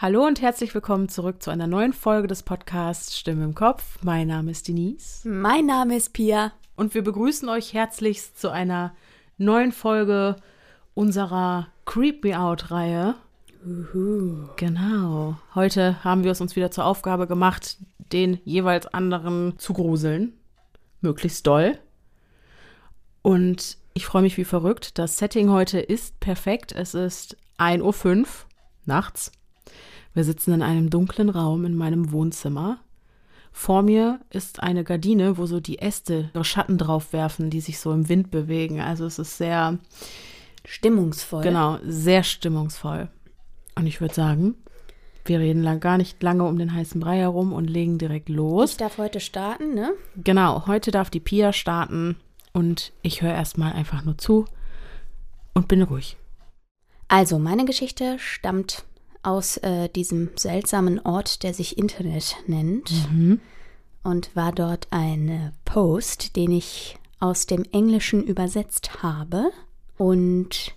Hallo und herzlich willkommen zurück zu einer neuen Folge des Podcasts Stimme im Kopf. Mein Name ist Denise. Mein Name ist Pia. Und wir begrüßen euch herzlichst zu einer neuen Folge unserer Creep Me Out-Reihe. Genau. Heute haben wir es uns wieder zur Aufgabe gemacht, den jeweils anderen zu gruseln. Möglichst doll. Und ich freue mich wie verrückt. Das Setting heute ist perfekt. Es ist 1.05 Uhr nachts. Wir sitzen in einem dunklen Raum in meinem Wohnzimmer. Vor mir ist eine Gardine, wo so die Äste ihre Schatten drauf werfen, die sich so im Wind bewegen. Also es ist sehr stimmungsvoll. Genau, sehr stimmungsvoll. Und ich würde sagen, wir reden lang, gar nicht lange um den heißen Brei herum und legen direkt los. Ich darf heute starten, ne? Genau, heute darf die Pia starten und ich höre erstmal einfach nur zu und bin ruhig. Also, meine Geschichte stammt aus äh, diesem seltsamen Ort, der sich Internet nennt. Mhm. Und war dort ein äh, Post, den ich aus dem Englischen übersetzt habe. Und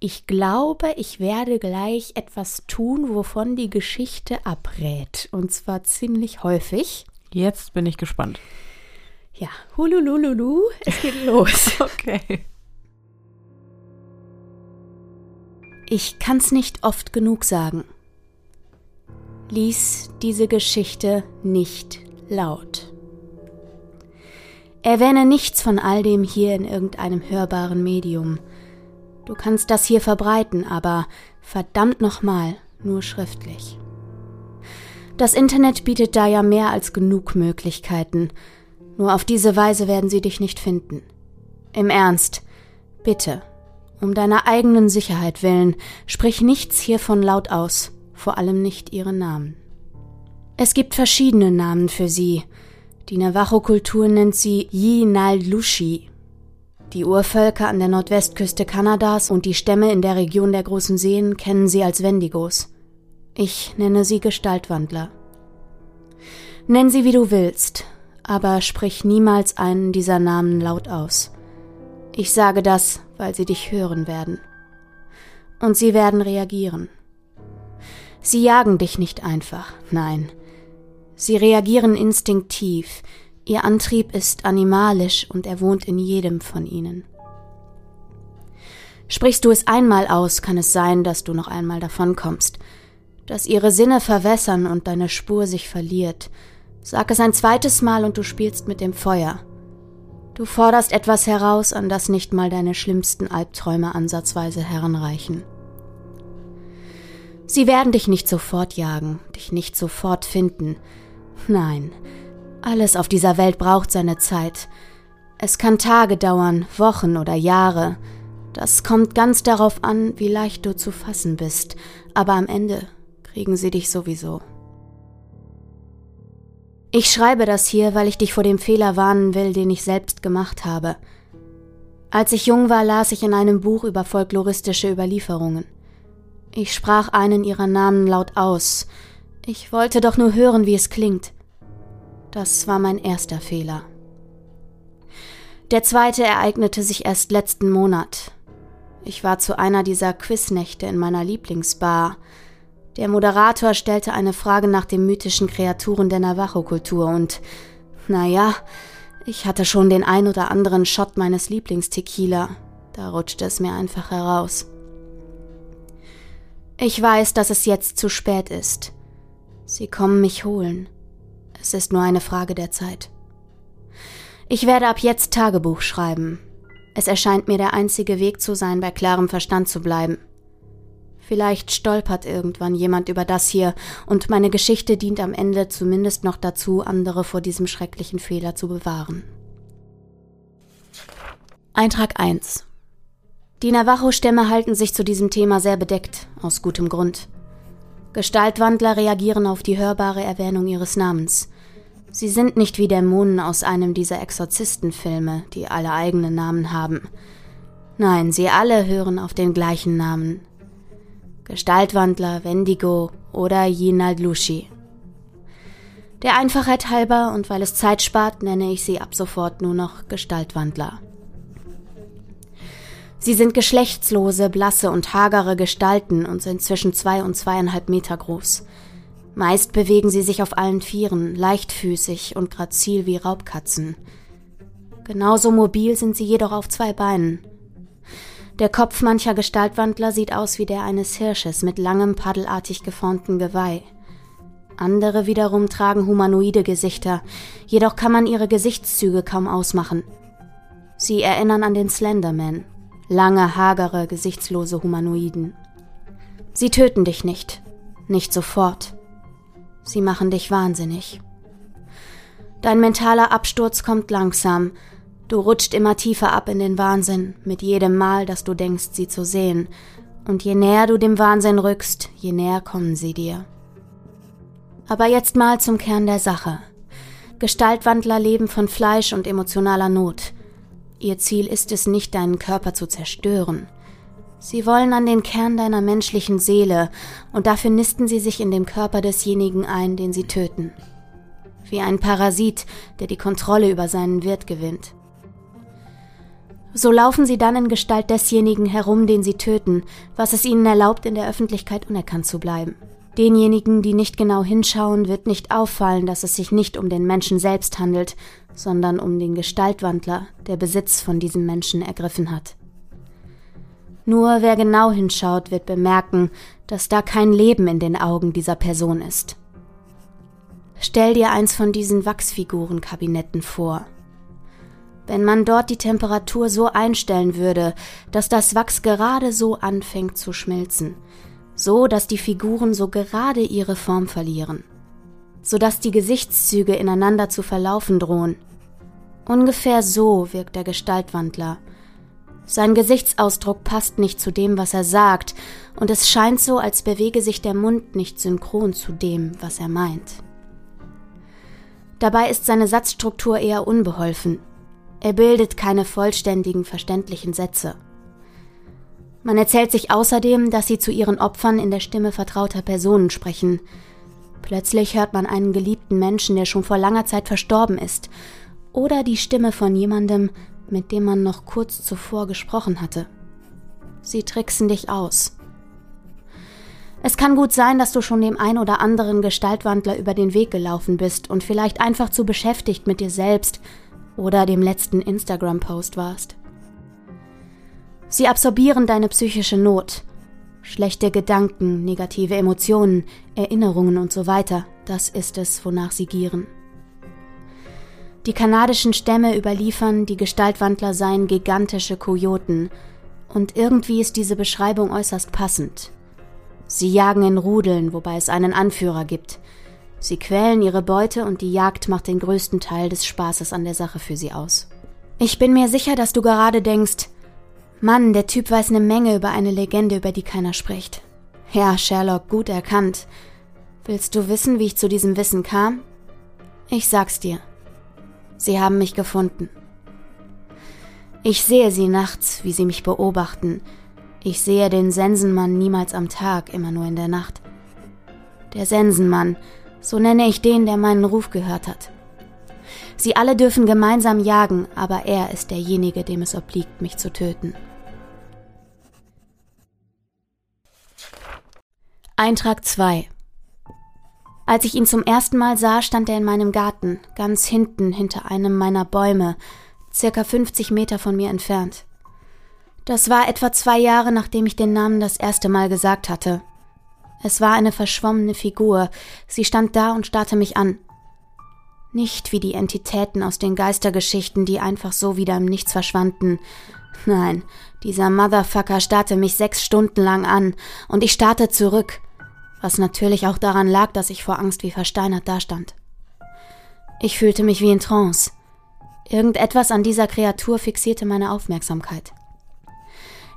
ich glaube, ich werde gleich etwas tun, wovon die Geschichte abrät. Und zwar ziemlich häufig. Jetzt bin ich gespannt. Ja, hululululu, es geht los. okay. Ich kann's nicht oft genug sagen. Lies diese Geschichte nicht laut. Erwähne nichts von all dem hier in irgendeinem hörbaren Medium. Du kannst das hier verbreiten, aber verdammt nochmal nur schriftlich. Das Internet bietet da ja mehr als genug Möglichkeiten. Nur auf diese Weise werden sie dich nicht finden. Im Ernst, bitte, um deiner eigenen Sicherheit willen, sprich nichts hiervon laut aus, vor allem nicht ihren Namen. Es gibt verschiedene Namen für sie. Die Navajo-Kultur nennt sie Yi-Nal-Lushi. Die Urvölker an der Nordwestküste Kanadas und die Stämme in der Region der großen Seen kennen sie als Wendigos. Ich nenne sie Gestaltwandler. Nenn sie wie du willst, aber sprich niemals einen dieser Namen laut aus. Ich sage das, weil sie dich hören werden. Und sie werden reagieren. Sie jagen dich nicht einfach, nein. Sie reagieren instinktiv, ihr Antrieb ist animalisch und er wohnt in jedem von ihnen. Sprichst du es einmal aus, kann es sein, dass du noch einmal davonkommst, dass ihre Sinne verwässern und deine Spur sich verliert. Sag es ein zweites Mal und du spielst mit dem Feuer. Du forderst etwas heraus, an das nicht mal deine schlimmsten Albträume ansatzweise heranreichen. Sie werden dich nicht sofort jagen, dich nicht sofort finden. Nein, alles auf dieser Welt braucht seine Zeit. Es kann Tage dauern, Wochen oder Jahre. Das kommt ganz darauf an, wie leicht du zu fassen bist, aber am Ende kriegen sie dich sowieso. Ich schreibe das hier, weil ich dich vor dem Fehler warnen will, den ich selbst gemacht habe. Als ich jung war, las ich in einem Buch über folkloristische Überlieferungen. Ich sprach einen ihrer Namen laut aus. Ich wollte doch nur hören, wie es klingt. Das war mein erster Fehler. Der zweite ereignete sich erst letzten Monat. Ich war zu einer dieser Quiznächte in meiner Lieblingsbar. Der Moderator stellte eine Frage nach den mythischen Kreaturen der Navajo-Kultur und, naja, ich hatte schon den ein oder anderen Shot meines Lieblingstequila. Da rutschte es mir einfach heraus. Ich weiß, dass es jetzt zu spät ist. Sie kommen mich holen. Es ist nur eine Frage der Zeit. Ich werde ab jetzt Tagebuch schreiben. Es erscheint mir der einzige Weg zu sein, bei klarem Verstand zu bleiben. Vielleicht stolpert irgendwann jemand über das hier und meine Geschichte dient am Ende zumindest noch dazu, andere vor diesem schrecklichen Fehler zu bewahren. Eintrag 1 Die Navajo-Stämme halten sich zu diesem Thema sehr bedeckt, aus gutem Grund. Gestaltwandler reagieren auf die hörbare Erwähnung ihres Namens. Sie sind nicht wie Dämonen aus einem dieser Exorzistenfilme, die alle eigene Namen haben. Nein, sie alle hören auf den gleichen Namen, Gestaltwandler, Wendigo oder Yinaldlushi. Der Einfachheit halber und weil es Zeit spart, nenne ich sie ab sofort nur noch Gestaltwandler. Sie sind geschlechtslose, blasse und hagere Gestalten und sind zwischen zwei und zweieinhalb Meter groß. Meist bewegen sie sich auf allen Vieren, leichtfüßig und grazil wie Raubkatzen. Genauso mobil sind sie jedoch auf zwei Beinen. Der Kopf mancher Gestaltwandler sieht aus wie der eines Hirsches mit langem paddelartig geformten Geweih. Andere wiederum tragen humanoide Gesichter, jedoch kann man ihre Gesichtszüge kaum ausmachen. Sie erinnern an den Slenderman, lange, hagere, gesichtslose Humanoiden. Sie töten dich nicht, nicht sofort. Sie machen dich wahnsinnig. Dein mentaler Absturz kommt langsam, du rutscht immer tiefer ab in den Wahnsinn, mit jedem Mal, dass du denkst, sie zu sehen, und je näher du dem Wahnsinn rückst, je näher kommen sie dir. Aber jetzt mal zum Kern der Sache. Gestaltwandler leben von Fleisch und emotionaler Not. Ihr Ziel ist es nicht, deinen Körper zu zerstören. Sie wollen an den Kern deiner menschlichen Seele, und dafür nisten sie sich in dem Körper desjenigen ein, den sie töten. Wie ein Parasit, der die Kontrolle über seinen Wirt gewinnt. So laufen sie dann in Gestalt desjenigen herum, den sie töten, was es ihnen erlaubt, in der Öffentlichkeit unerkannt zu bleiben. Denjenigen, die nicht genau hinschauen, wird nicht auffallen, dass es sich nicht um den Menschen selbst handelt, sondern um den Gestaltwandler, der Besitz von diesem Menschen ergriffen hat. Nur wer genau hinschaut, wird bemerken, dass da kein Leben in den Augen dieser Person ist. Stell dir eins von diesen Wachsfigurenkabinetten vor. Wenn man dort die Temperatur so einstellen würde, dass das Wachs gerade so anfängt zu schmilzen, so dass die Figuren so gerade ihre Form verlieren, so dass die Gesichtszüge ineinander zu verlaufen drohen. Ungefähr so wirkt der Gestaltwandler. Sein Gesichtsausdruck passt nicht zu dem, was er sagt, und es scheint so, als bewege sich der Mund nicht synchron zu dem, was er meint. Dabei ist seine Satzstruktur eher unbeholfen. Er bildet keine vollständigen, verständlichen Sätze. Man erzählt sich außerdem, dass sie zu ihren Opfern in der Stimme vertrauter Personen sprechen. Plötzlich hört man einen geliebten Menschen, der schon vor langer Zeit verstorben ist, oder die Stimme von jemandem, mit dem man noch kurz zuvor gesprochen hatte. Sie tricksen dich aus. Es kann gut sein, dass du schon dem ein oder anderen Gestaltwandler über den Weg gelaufen bist und vielleicht einfach zu beschäftigt mit dir selbst oder dem letzten Instagram-Post warst. Sie absorbieren deine psychische Not. Schlechte Gedanken, negative Emotionen, Erinnerungen und so weiter, das ist es, wonach sie gieren. Die kanadischen Stämme überliefern, die Gestaltwandler seien gigantische Kojoten, und irgendwie ist diese Beschreibung äußerst passend. Sie jagen in Rudeln, wobei es einen Anführer gibt. Sie quälen ihre Beute und die Jagd macht den größten Teil des Spaßes an der Sache für sie aus. Ich bin mir sicher, dass du gerade denkst, Mann, der Typ weiß eine Menge über eine Legende, über die keiner spricht. Ja, Sherlock, gut erkannt. Willst du wissen, wie ich zu diesem Wissen kam? Ich sag's dir. Sie haben mich gefunden. Ich sehe sie nachts, wie sie mich beobachten. Ich sehe den Sensenmann niemals am Tag, immer nur in der Nacht. Der Sensenmann, so nenne ich den, der meinen Ruf gehört hat. Sie alle dürfen gemeinsam jagen, aber er ist derjenige, dem es obliegt, mich zu töten. Eintrag 2 Als ich ihn zum ersten Mal sah, stand er in meinem Garten, ganz hinten hinter einem meiner Bäume, circa 50 Meter von mir entfernt. Das war etwa zwei Jahre, nachdem ich den Namen das erste Mal gesagt hatte. Es war eine verschwommene Figur, sie stand da und starrte mich an. Nicht wie die Entitäten aus den Geistergeschichten, die einfach so wieder im Nichts verschwanden. Nein, dieser Motherfucker starrte mich sechs Stunden lang an, und ich starrte zurück was natürlich auch daran lag, dass ich vor Angst wie versteinert dastand. Ich fühlte mich wie in Trance. Irgendetwas an dieser Kreatur fixierte meine Aufmerksamkeit.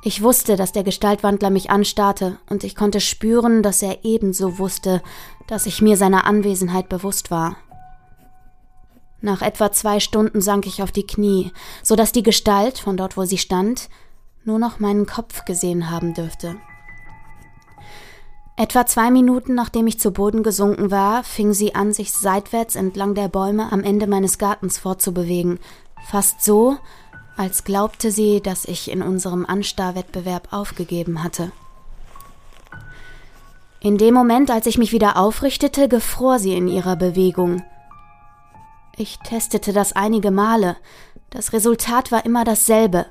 Ich wusste, dass der Gestaltwandler mich anstarrte, und ich konnte spüren, dass er ebenso wusste, dass ich mir seiner Anwesenheit bewusst war. Nach etwa zwei Stunden sank ich auf die Knie, so dass die Gestalt, von dort wo sie stand, nur noch meinen Kopf gesehen haben dürfte. Etwa zwei Minuten nachdem ich zu Boden gesunken war, fing sie an, sich seitwärts entlang der Bäume am Ende meines Gartens fortzubewegen. Fast so, als glaubte sie, dass ich in unserem Anstarrwettbewerb aufgegeben hatte. In dem Moment, als ich mich wieder aufrichtete, gefror sie in ihrer Bewegung. Ich testete das einige Male. Das Resultat war immer dasselbe.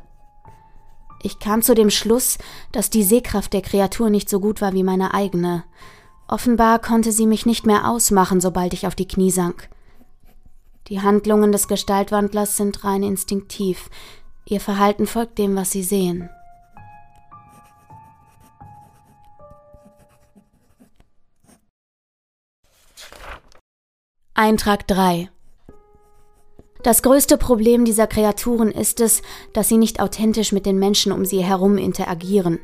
Ich kam zu dem Schluss, dass die Sehkraft der Kreatur nicht so gut war wie meine eigene. Offenbar konnte sie mich nicht mehr ausmachen, sobald ich auf die Knie sank. Die Handlungen des Gestaltwandlers sind rein instinktiv. Ihr Verhalten folgt dem, was sie sehen. Eintrag 3 Das größte Problem dieser Kreaturen ist es, dass sie nicht authentisch mit den Menschen um sie herum interagieren.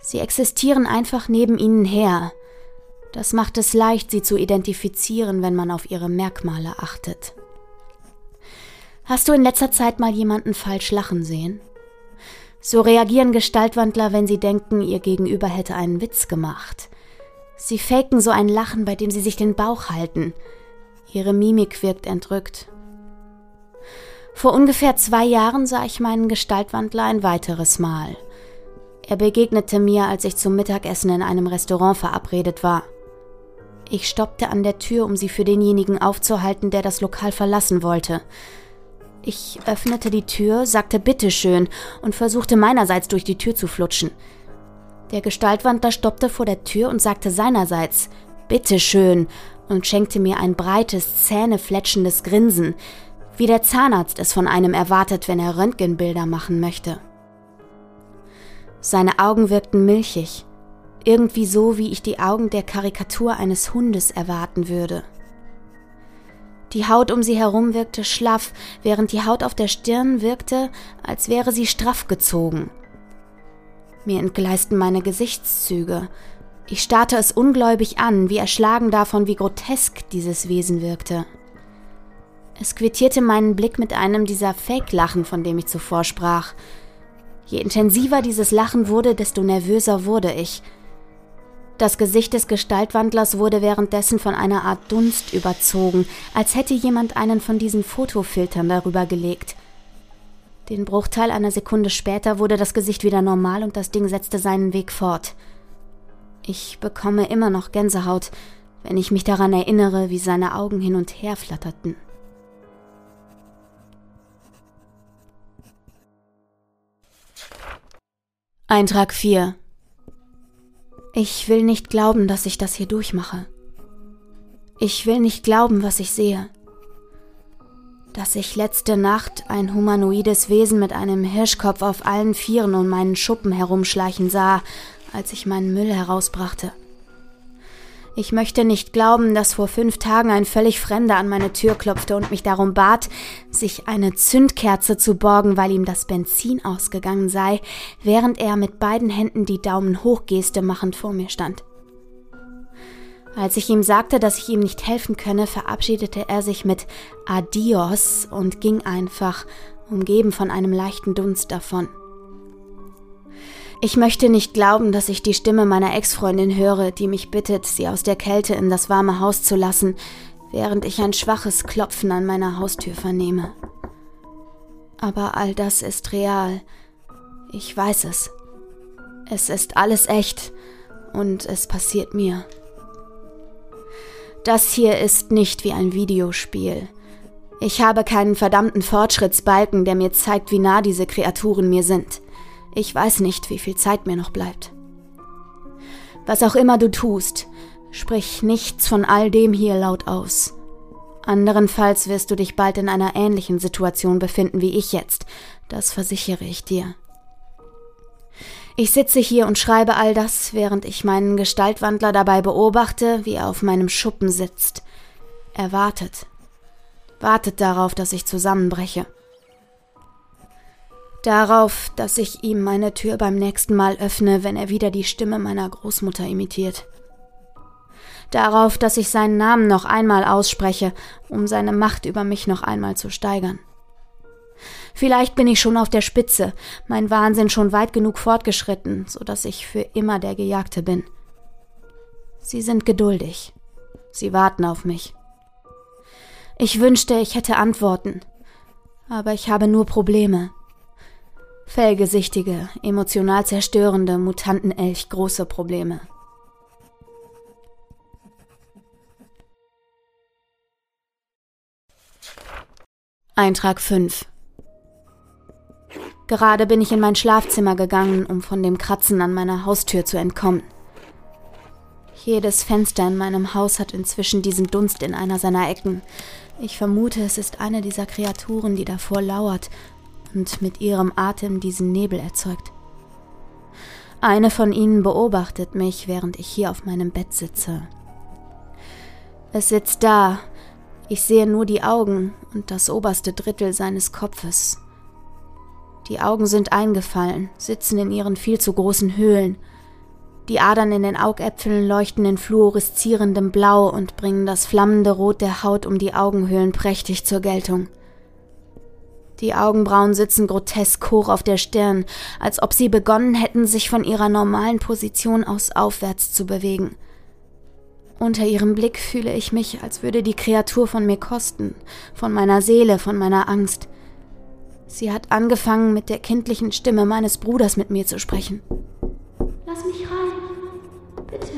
Sie existieren einfach neben ihnen her. Das macht es leicht, sie zu identifizieren, wenn man auf ihre Merkmale achtet. Hast du in letzter Zeit mal jemanden falsch lachen sehen? So reagieren Gestaltwandler, wenn sie denken, ihr Gegenüber hätte einen Witz gemacht. Sie faken so ein Lachen, bei dem sie sich den Bauch halten. Ihre Mimik wirkt entrückt. Vor ungefähr zwei Jahren sah ich meinen Gestaltwandler ein weiteres Mal. Er begegnete mir, als ich zum Mittagessen in einem Restaurant verabredet war. Ich stoppte an der Tür, um sie für denjenigen aufzuhalten, der das Lokal verlassen wollte. Ich öffnete die Tür, sagte Bitteschön und versuchte meinerseits durch die Tür zu flutschen. Der Gestaltwandler stoppte vor der Tür und sagte seinerseits Bitteschön und schenkte mir ein breites, zähnefletschendes Grinsen, wie der Zahnarzt es von einem erwartet, wenn er Röntgenbilder machen möchte. Seine Augen wirkten milchig, irgendwie so, wie ich die Augen der Karikatur eines Hundes erwarten würde. Die Haut um sie herum wirkte schlaff, während die Haut auf der Stirn wirkte, als wäre sie straff gezogen. Mir entgleisten meine Gesichtszüge. Ich starrte es ungläubig an, wie erschlagen davon, wie grotesk dieses Wesen wirkte. Es quittierte meinen Blick mit einem dieser Fake-Lachen, von dem ich zuvor sprach. Je intensiver dieses Lachen wurde, desto nervöser wurde ich – das Gesicht des Gestaltwandlers wurde währenddessen von einer Art Dunst überzogen, als hätte jemand einen von diesen Fotofiltern darüber gelegt. Den Bruchteil einer Sekunde später wurde das Gesicht wieder normal und das Ding setzte seinen Weg fort. Ich bekomme immer noch Gänsehaut, wenn ich mich daran erinnere, wie seine Augen hin und her flatterten. Eintrag 4 ich will nicht glauben, dass ich das hier durchmache. Ich will nicht glauben, was ich sehe. Dass ich letzte Nacht ein humanoides Wesen mit einem Hirschkopf auf allen Vieren um meinen Schuppen herumschleichen sah, als ich meinen Müll herausbrachte. Ich möchte nicht glauben, dass vor fünf Tagen ein völlig Fremder an meine Tür klopfte und mich darum bat, sich eine Zündkerze zu borgen, weil ihm das Benzin ausgegangen sei, während er mit beiden Händen die Daumen hochgeste machend vor mir stand. Als ich ihm sagte, dass ich ihm nicht helfen könne, verabschiedete er sich mit Adios und ging einfach, umgeben von einem leichten Dunst davon. Ich möchte nicht glauben, dass ich die Stimme meiner Ex-Freundin höre, die mich bittet, sie aus der Kälte in das warme Haus zu lassen, während ich ein schwaches Klopfen an meiner Haustür vernehme. Aber all das ist real. Ich weiß es. Es ist alles echt und es passiert mir. Das hier ist nicht wie ein Videospiel. Ich habe keinen verdammten Fortschrittsbalken, der mir zeigt, wie nah diese Kreaturen mir sind. Ich weiß nicht, wie viel Zeit mir noch bleibt. Was auch immer du tust, sprich nichts von all dem hier laut aus. Anderenfalls wirst du dich bald in einer ähnlichen Situation befinden wie ich jetzt, das versichere ich dir. Ich sitze hier und schreibe all das, während ich meinen Gestaltwandler dabei beobachte, wie er auf meinem Schuppen sitzt. Er wartet. Wartet darauf, dass ich zusammenbreche. Darauf, dass ich ihm meine Tür beim nächsten Mal öffne, wenn er wieder die Stimme meiner Großmutter imitiert. Darauf, dass ich seinen Namen noch einmal ausspreche, um seine Macht über mich noch einmal zu steigern. Vielleicht bin ich schon auf der Spitze, mein Wahnsinn schon weit genug fortgeschritten, so dass ich für immer der Gejagte bin. Sie sind geduldig. Sie warten auf mich. Ich wünschte, ich hätte Antworten, aber ich habe nur Probleme. Fellgesichtige, emotional zerstörende Mutantenelch große Probleme. Eintrag 5 Gerade bin ich in mein Schlafzimmer gegangen, um von dem Kratzen an meiner Haustür zu entkommen. Jedes Fenster in meinem Haus hat inzwischen diesen Dunst in einer seiner Ecken. Ich vermute, es ist eine dieser Kreaturen, die davor lauert und mit ihrem Atem diesen Nebel erzeugt. Eine von ihnen beobachtet mich, während ich hier auf meinem Bett sitze. Es sitzt da, ich sehe nur die Augen und das oberste Drittel seines Kopfes. Die Augen sind eingefallen, sitzen in ihren viel zu großen Höhlen. Die Adern in den Augäpfeln leuchten in fluoreszierendem Blau und bringen das flammende Rot der Haut um die Augenhöhlen prächtig zur Geltung. Die Augenbrauen sitzen grotesk hoch auf der Stirn, als ob sie begonnen hätten, sich von ihrer normalen Position aus aufwärts zu bewegen. Unter ihrem Blick fühle ich mich, als würde die Kreatur von mir kosten, von meiner Seele, von meiner Angst. Sie hat angefangen, mit der kindlichen Stimme meines Bruders mit mir zu sprechen. Lass mich rein. Bitte.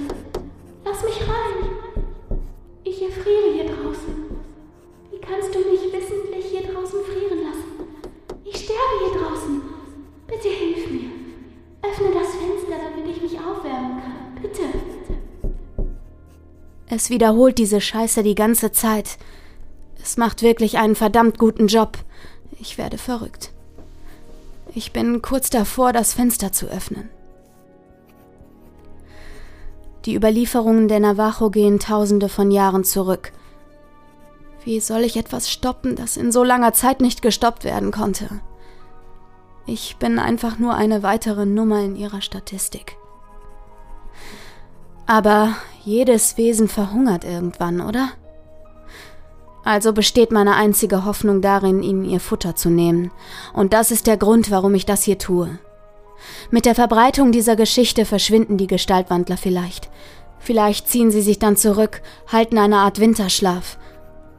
Lass mich rein. Ich erfriere hier draußen. Wie kannst du mich wissentlich hier draußen frieren lassen? Ich sterbe hier draußen. Bitte hilf mir. Öffne das Fenster, damit ich mich aufwärmen kann. Bitte. Es wiederholt diese Scheiße die ganze Zeit. Es macht wirklich einen verdammt guten Job. Ich werde verrückt. Ich bin kurz davor, das Fenster zu öffnen. Die Überlieferungen der Navajo gehen tausende von Jahren zurück. Wie soll ich etwas stoppen, das in so langer Zeit nicht gestoppt werden konnte? Ich bin einfach nur eine weitere Nummer in ihrer Statistik. Aber jedes Wesen verhungert irgendwann, oder? Also besteht meine einzige Hoffnung darin, ihnen ihr Futter zu nehmen. Und das ist der Grund, warum ich das hier tue. Mit der Verbreitung dieser Geschichte verschwinden die Gestaltwandler vielleicht. Vielleicht ziehen sie sich dann zurück, halten eine Art Winterschlaf.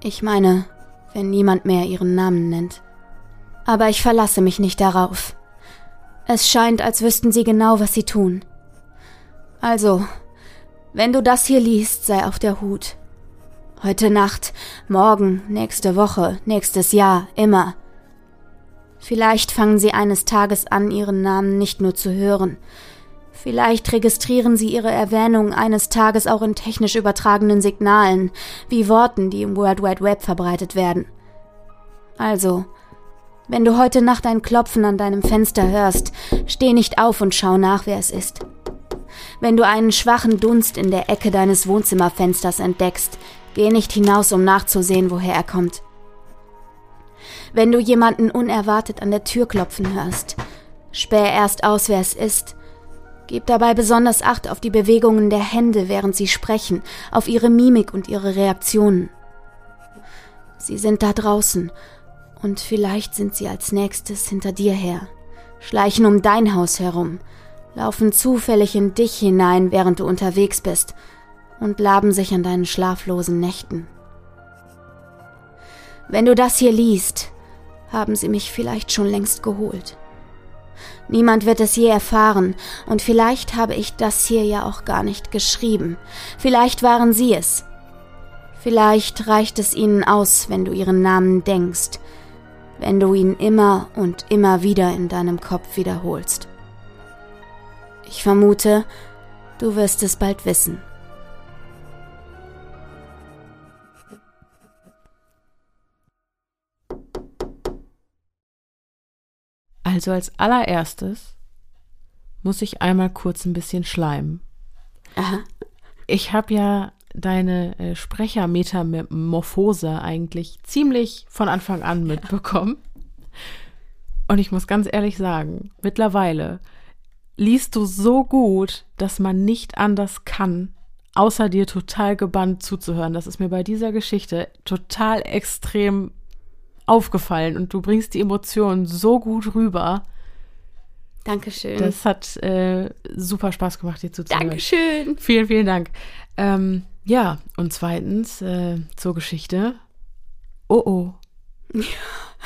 Ich meine, wenn niemand mehr ihren Namen nennt. Aber ich verlasse mich nicht darauf. Es scheint, als wüssten sie genau, was sie tun. Also, wenn du das hier liest, sei auf der Hut. Heute Nacht, morgen, nächste Woche, nächstes Jahr, immer. Vielleicht fangen sie eines Tages an, ihren Namen nicht nur zu hören. Vielleicht registrieren sie ihre Erwähnung eines Tages auch in technisch übertragenen Signalen, wie Worten, die im World Wide Web verbreitet werden. Also, wenn du heute Nacht ein Klopfen an deinem Fenster hörst, steh nicht auf und schau nach, wer es ist. Wenn du einen schwachen Dunst in der Ecke deines Wohnzimmerfensters entdeckst, geh nicht hinaus, um nachzusehen, woher er kommt. Wenn du jemanden unerwartet an der Tür klopfen hörst, späh erst aus, wer es ist. Gib dabei besonders Acht auf die Bewegungen der Hände, während sie sprechen, auf ihre Mimik und ihre Reaktionen. Sie sind da draußen, und vielleicht sind sie als nächstes hinter dir her, schleichen um dein Haus herum, laufen zufällig in dich hinein, während du unterwegs bist, und laben sich an deinen schlaflosen Nächten. Wenn du das hier liest, haben sie mich vielleicht schon längst geholt. Niemand wird es je erfahren, und vielleicht habe ich das hier ja auch gar nicht geschrieben. Vielleicht waren sie es. Vielleicht reicht es ihnen aus, wenn du ihren Namen denkst, wenn du ihn immer und immer wieder in deinem Kopf wiederholst. Ich vermute, du wirst es bald wissen. Also als allererstes muss ich einmal kurz ein bisschen schleimen. Aha. Ich habe ja deine äh, Sprechermetamorphose eigentlich ziemlich von Anfang an mitbekommen. Und ich muss ganz ehrlich sagen, mittlerweile liest du so gut, dass man nicht anders kann, außer dir total gebannt zuzuhören. Das ist mir bei dieser Geschichte total extrem aufgefallen und du bringst die Emotionen so gut rüber. Dankeschön. Das hat äh, super Spaß gemacht, dir zuzuhören. Dankeschön. Vielen, vielen Dank. Ähm, ja, und zweitens äh, zur Geschichte. Oh oh.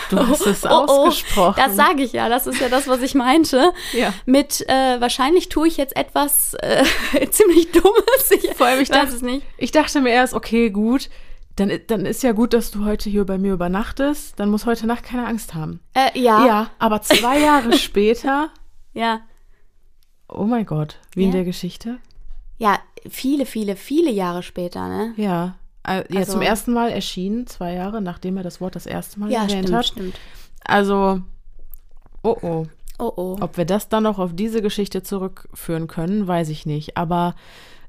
Du hast es Oh, oh, ausgesprochen. Das sage ich ja, das ist ja das, was ich meinte. Ja. Mit äh, wahrscheinlich tue ich jetzt etwas äh, ziemlich Dummes. Ich Vor allem, ich weiß dachte- es nicht. Ich dachte mir erst, okay, gut, dann, dann ist ja gut, dass du heute hier bei mir übernachtest. Dann muss heute Nacht keine Angst haben. Äh, ja, Ja, aber zwei Jahre später, ja, oh mein Gott, wie in Ja. der Geschichte. ja, viele, viele, viele Jahre später, ne? Ja. äh, Ja, Also- zum ersten Mal erschienen, zwei Jahre, nachdem er das Wort das erste Mal Ja, erwähnt stimmt, hat. stimmt. Also, oh oh. Oh, oh. Ob wir das dann noch auf diese Geschichte zurückführen können, weiß ich nicht. Aber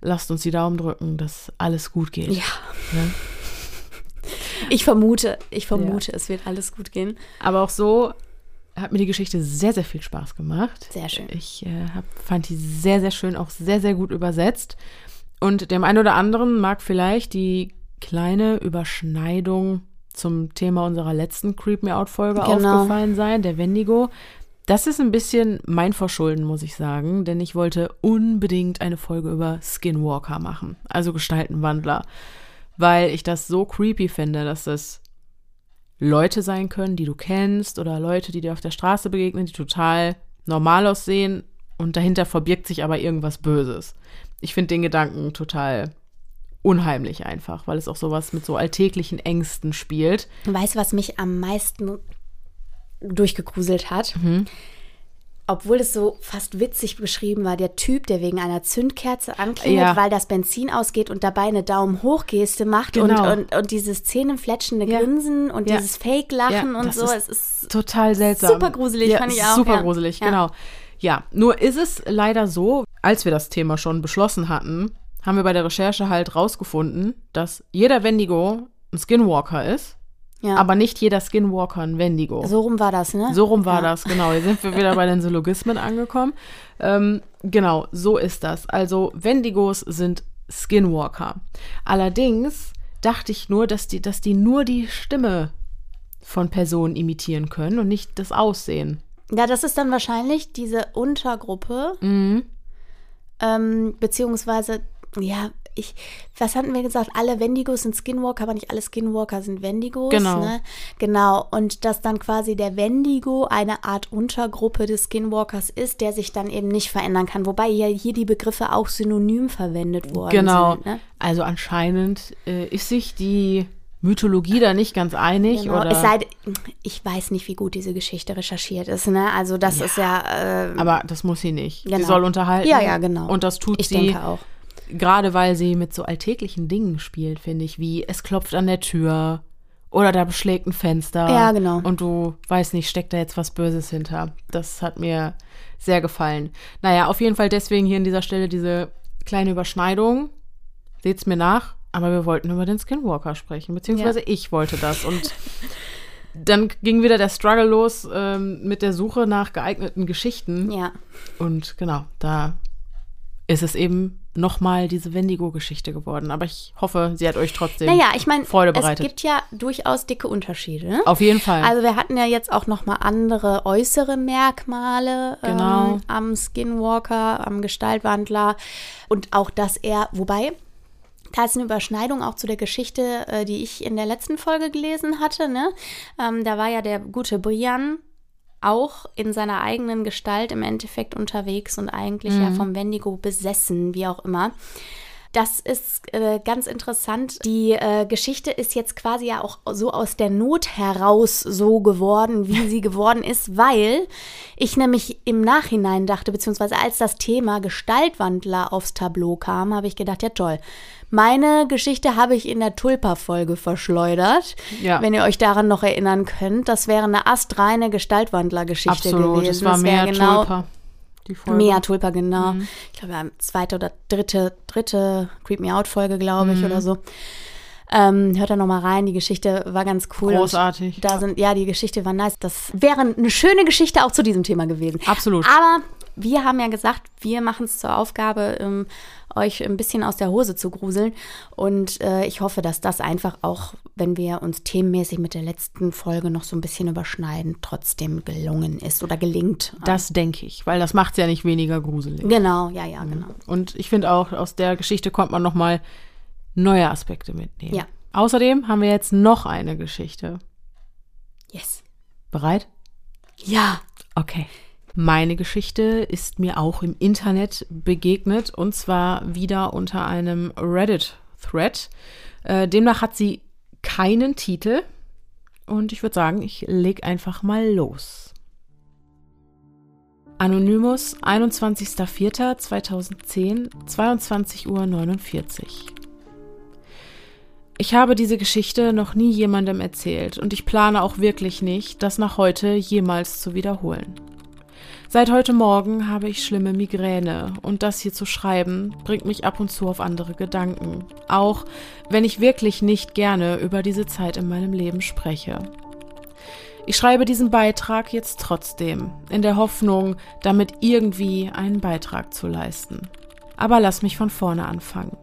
lasst uns die Daumen drücken, dass alles gut geht. Ja. Ne? Ich vermute, ich vermute, es wird alles gut gehen. Aber auch so hat mir die Geschichte sehr, sehr viel Spaß gemacht. Sehr schön. Ich äh, hab, fand die sehr, sehr schön, auch sehr, sehr gut übersetzt. Und dem einen oder anderen mag vielleicht die kleine Überschneidung zum Thema unserer letzten Creep Me Out Folge Genau. aufgefallen sein, der Wendigo. Das ist ein bisschen mein Verschulden, muss ich sagen, denn ich wollte unbedingt eine Folge über Skinwalker machen, also Gestaltenwandler, weil ich das so creepy finde, dass das Leute sein können, die du kennst oder Leute, die dir auf der Straße begegnen, die total normal aussehen und dahinter verbirgt sich aber irgendwas Böses. Ich finde den Gedanken total unheimlich einfach, weil es auch sowas mit so alltäglichen Ängsten spielt. Weißt du, was mich am meisten durchgegruselt hat? Mhm. Obwohl es so fast witzig beschrieben war, der Typ, der wegen einer Zündkerze anklingelt, Ja. weil das Benzin ausgeht und dabei eine Daumen hoch Geste macht Genau. und, und, und dieses zähnenfletschende Ja. Grinsen und Ja. dieses Fake-Lachen und so. ist es ist Total seltsam. Super gruselig, fand ich auch, Super gruselig, genau. Ja, nur ist es leider so, als wir das Thema schon beschlossen hatten, haben wir bei der Recherche halt rausgefunden, dass jeder Wendigo ein Skinwalker ist, ja. aber nicht jeder Skinwalker ein Wendigo. so rum war das, ne? So rum war Ja. das, genau. Hier sind wir wieder bei den Syllogismen angekommen. Ähm, genau, so ist das. Also Wendigos sind Skinwalker. Allerdings dachte ich nur, dass die, dass die nur die Stimme von Personen imitieren können und nicht das Aussehen. Ja, das ist dann wahrscheinlich diese Untergruppe, Mhm. ähm, beziehungsweise, ja, ich, was hatten wir gesagt? Alle Wendigos sind Skinwalker, aber nicht alle Skinwalker sind Wendigos. Genau. Ne? Genau. Und dass dann quasi der Wendigo eine Art Untergruppe des Skinwalkers ist, der sich dann eben nicht verändern kann. Wobei ja hier die Begriffe auch synonym verwendet worden Genau. sind. Ne? Also anscheinend äh, ist sich die Mythologie da nicht ganz einig. Genau. Oder, Es sei, ich weiß nicht, wie gut diese Geschichte recherchiert ist. Ne? Also das ist ja. Äh, aber das muss sie nicht. Sie Genau. soll unterhalten. Ja, ja, genau. Und das tut ich sie. denke auch. Gerade weil sie mit so alltäglichen Dingen spielt, finde ich, wie es klopft an der Tür oder da beschlägt ein Fenster. Ja, genau. Und du weißt nicht, steckt da jetzt was Böses hinter. Das hat mir sehr gefallen. Naja, auf jeden Fall deswegen hier an dieser Stelle diese kleine Überschneidung. Seht's mir nach, aber wir wollten über den Skinwalker sprechen, beziehungsweise ich wollte das. Und dann ging wieder der Struggle los ähm, mit der Suche nach geeigneten Geschichten. Ja. Und genau, da ist es eben nochmal diese Wendigo-Geschichte geworden. Aber ich hoffe, sie hat euch trotzdem Naja, ich meine, Freude es bereitet. gibt ja durchaus dicke Unterschiede. Ne? Auf jeden Fall. Also wir hatten ja jetzt auch noch mal andere äußere Merkmale Genau. ähm, am Skinwalker, am Gestaltwandler und auch, dass er, wobei da ist eine Überschneidung auch zu der Geschichte, äh, die ich in der letzten Folge gelesen hatte. Ne? Ähm, da war ja der gute Brian auch in seiner eigenen Gestalt im Endeffekt unterwegs und eigentlich ja vom Wendigo besessen, wie auch immer. Das ist äh, ganz interessant. Die äh, Geschichte ist jetzt quasi ja auch so aus der Not heraus so geworden, wie sie geworden ist, weil ich nämlich im Nachhinein dachte, beziehungsweise als das Thema Gestaltwandler aufs Tableau kam, habe ich gedacht, ja toll. Meine Geschichte habe ich in der Tulpa-Folge verschleudert. Ja. Wenn ihr euch daran noch erinnern könnt, das wäre eine astreine Gestaltwandler-Geschichte Absolut. gewesen. Es war mehr genau, Tulpa. Die Folge. Mea Tulpa, genau. Mhm. Ich glaube, zweite oder dritte, dritte Creep Me Out Folge, glaube Mhm. ich, oder so. Ähm, hört da noch mal rein, die Geschichte war ganz cool. Und Großartig. Da sind, ja, die Geschichte war nice. Das wäre eine schöne Geschichte auch zu diesem Thema gewesen. Absolut. Aber wir haben ja gesagt, wir machen es zur Aufgabe, ähm, euch ein bisschen aus der Hose zu gruseln. Und äh, ich hoffe, dass das einfach auch, wenn wir uns themenmäßig mit der letzten Folge noch so ein bisschen überschneiden, trotzdem gelungen ist oder gelingt. Das denke ich, weil das macht es ja nicht weniger gruselig. Genau, ja, ja, genau. Und ich finde auch, aus der Geschichte kommt man nochmal neue Aspekte mitnehmen. Ja. Außerdem haben wir jetzt noch eine Geschichte. Yes. Bereit? Ja. Okay. Meine Geschichte ist mir auch im Internet begegnet und zwar wieder unter einem Reddit-Thread. Äh, demnach hat sie keinen Titel und ich würde sagen, ich leg einfach mal los. Anonymous, 21.04.2010, 22.49 Uhr. Ich habe diese Geschichte noch nie jemandem erzählt und ich plane auch wirklich nicht, das nach heute jemals zu wiederholen. Seit heute Morgen habe ich schlimme Migräne und das hier zu schreiben bringt mich ab und zu auf andere Gedanken, auch wenn ich wirklich nicht gerne über diese Zeit in meinem Leben spreche. Ich schreibe diesen Beitrag jetzt trotzdem, in der Hoffnung, damit irgendwie einen Beitrag zu leisten. Aber lass mich von vorne anfangen.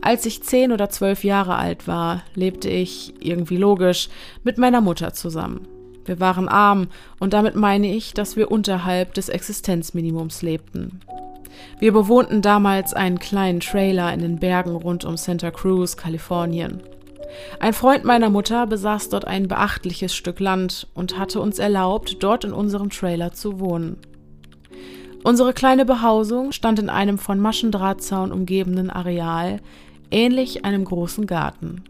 Als ich zehn oder zwölf Jahre alt war, lebte ich, irgendwie logisch, mit meiner Mutter zusammen. Wir waren arm und damit meine ich, dass wir unterhalb des Existenzminimums lebten. Wir bewohnten damals einen kleinen Trailer in den Bergen rund um Santa Cruz, Kalifornien. Ein Freund meiner Mutter besaß dort ein beachtliches Stück Land und hatte uns erlaubt, dort in unserem Trailer zu wohnen. Unsere kleine Behausung stand in einem von Maschendrahtzaun umgebenen Areal, ähnlich einem großen Garten.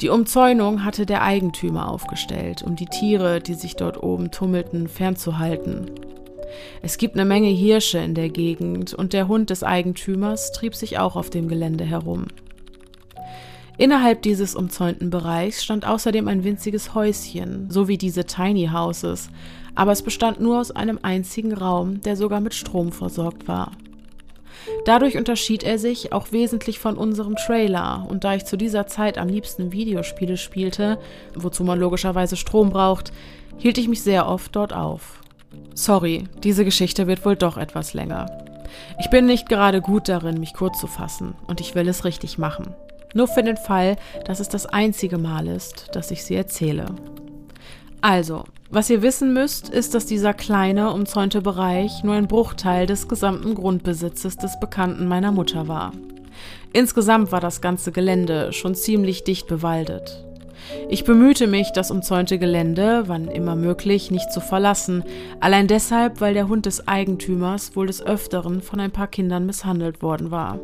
Die Umzäunung hatte der Eigentümer aufgestellt, um die Tiere, die sich dort oben tummelten, fernzuhalten. Es gibt eine Menge Hirsche in der Gegend und der Hund des Eigentümers trieb sich auch auf dem Gelände herum. Innerhalb dieses umzäunten Bereichs stand außerdem ein winziges Häuschen, so wie diese Tiny Houses, aber es bestand nur aus einem einzigen Raum, der sogar mit Strom versorgt war. Dadurch unterschied er sich auch wesentlich von unserem Trailer, und da ich zu dieser Zeit am liebsten Videospiele spielte, wozu man logischerweise Strom braucht, hielt ich mich sehr oft dort auf. Sorry, diese Geschichte wird wohl doch etwas länger. Ich bin nicht gerade gut darin, mich kurz zu fassen, und ich will es richtig machen. Nur für den Fall, dass es das einzige Mal ist, dass ich sie erzähle. Also, was ihr wissen müsst, ist, dass dieser kleine, umzäunte Bereich nur ein Bruchteil des gesamten Grundbesitzes des Bekannten meiner Mutter war. Insgesamt war das ganze Gelände schon ziemlich dicht bewaldet. Ich bemühte mich, das umzäunte Gelände, wann immer möglich, nicht zu verlassen, allein deshalb, weil der Hund des Eigentümers wohl des Öfteren von ein paar Kindern misshandelt worden war.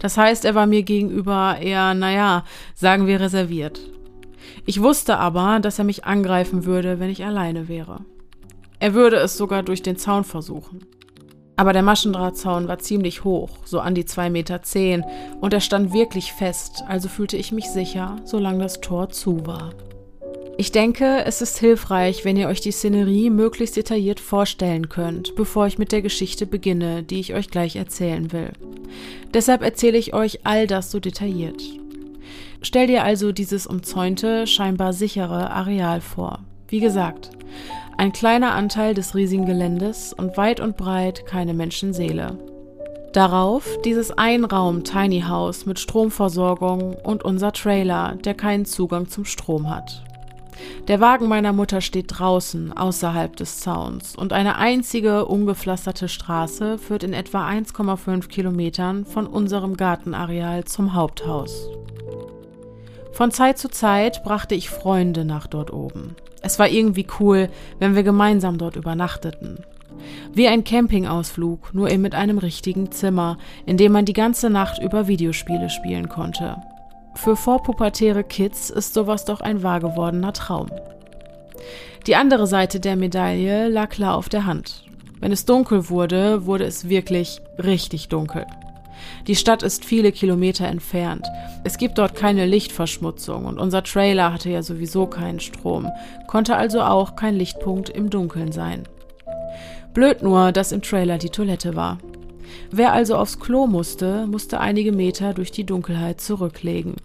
Das heißt, er war mir gegenüber eher, naja, sagen wir reserviert. Ich wusste aber, dass er mich angreifen würde, wenn ich alleine wäre. Er würde es sogar durch den Zaun versuchen. Aber der Maschendrahtzaun war ziemlich hoch, so an die zwei Meter, zehn, und er stand wirklich fest, also fühlte ich mich sicher, solange das Tor zu war. Ich denke, es ist hilfreich, wenn ihr euch die Szenerie möglichst detailliert vorstellen könnt, bevor ich mit der Geschichte beginne, die ich euch gleich erzählen will. Deshalb erzähle ich euch all das so detailliert. Stell dir also dieses umzäunte, scheinbar sichere Areal vor. Wie gesagt, ein kleiner Anteil des riesigen Geländes und weit und breit keine Menschenseele. Darauf dieses Einraum Tiny House mit Stromversorgung und unser Trailer, der keinen Zugang zum Strom hat. Der Wagen meiner Mutter steht draußen, außerhalb des Zauns, und eine einzige ungepflasterte Straße führt in etwa 1,5 Kilometern von unserem Gartenareal zum Haupthaus. Von Zeit zu Zeit brachte ich Freunde nach dort oben. Es war irgendwie cool, wenn wir gemeinsam dort übernachteten. Wie ein Campingausflug, nur eben mit einem richtigen Zimmer, in dem man die ganze Nacht über Videospiele spielen konnte. Für vorpubertäre Kids ist sowas doch ein wahr gewordener Traum. Die andere Seite der Medaille lag klar auf der Hand. Wenn es dunkel wurde, wurde es wirklich richtig dunkel. Die Stadt ist viele Kilometer entfernt. Es gibt dort keine Lichtverschmutzung und unser Trailer hatte ja sowieso keinen Strom, konnte also auch kein Lichtpunkt im Dunkeln sein. Blöd nur, dass im Trailer die Toilette war. Wer also aufs Klo musste, musste einige Meter durch die Dunkelheit zurücklegen.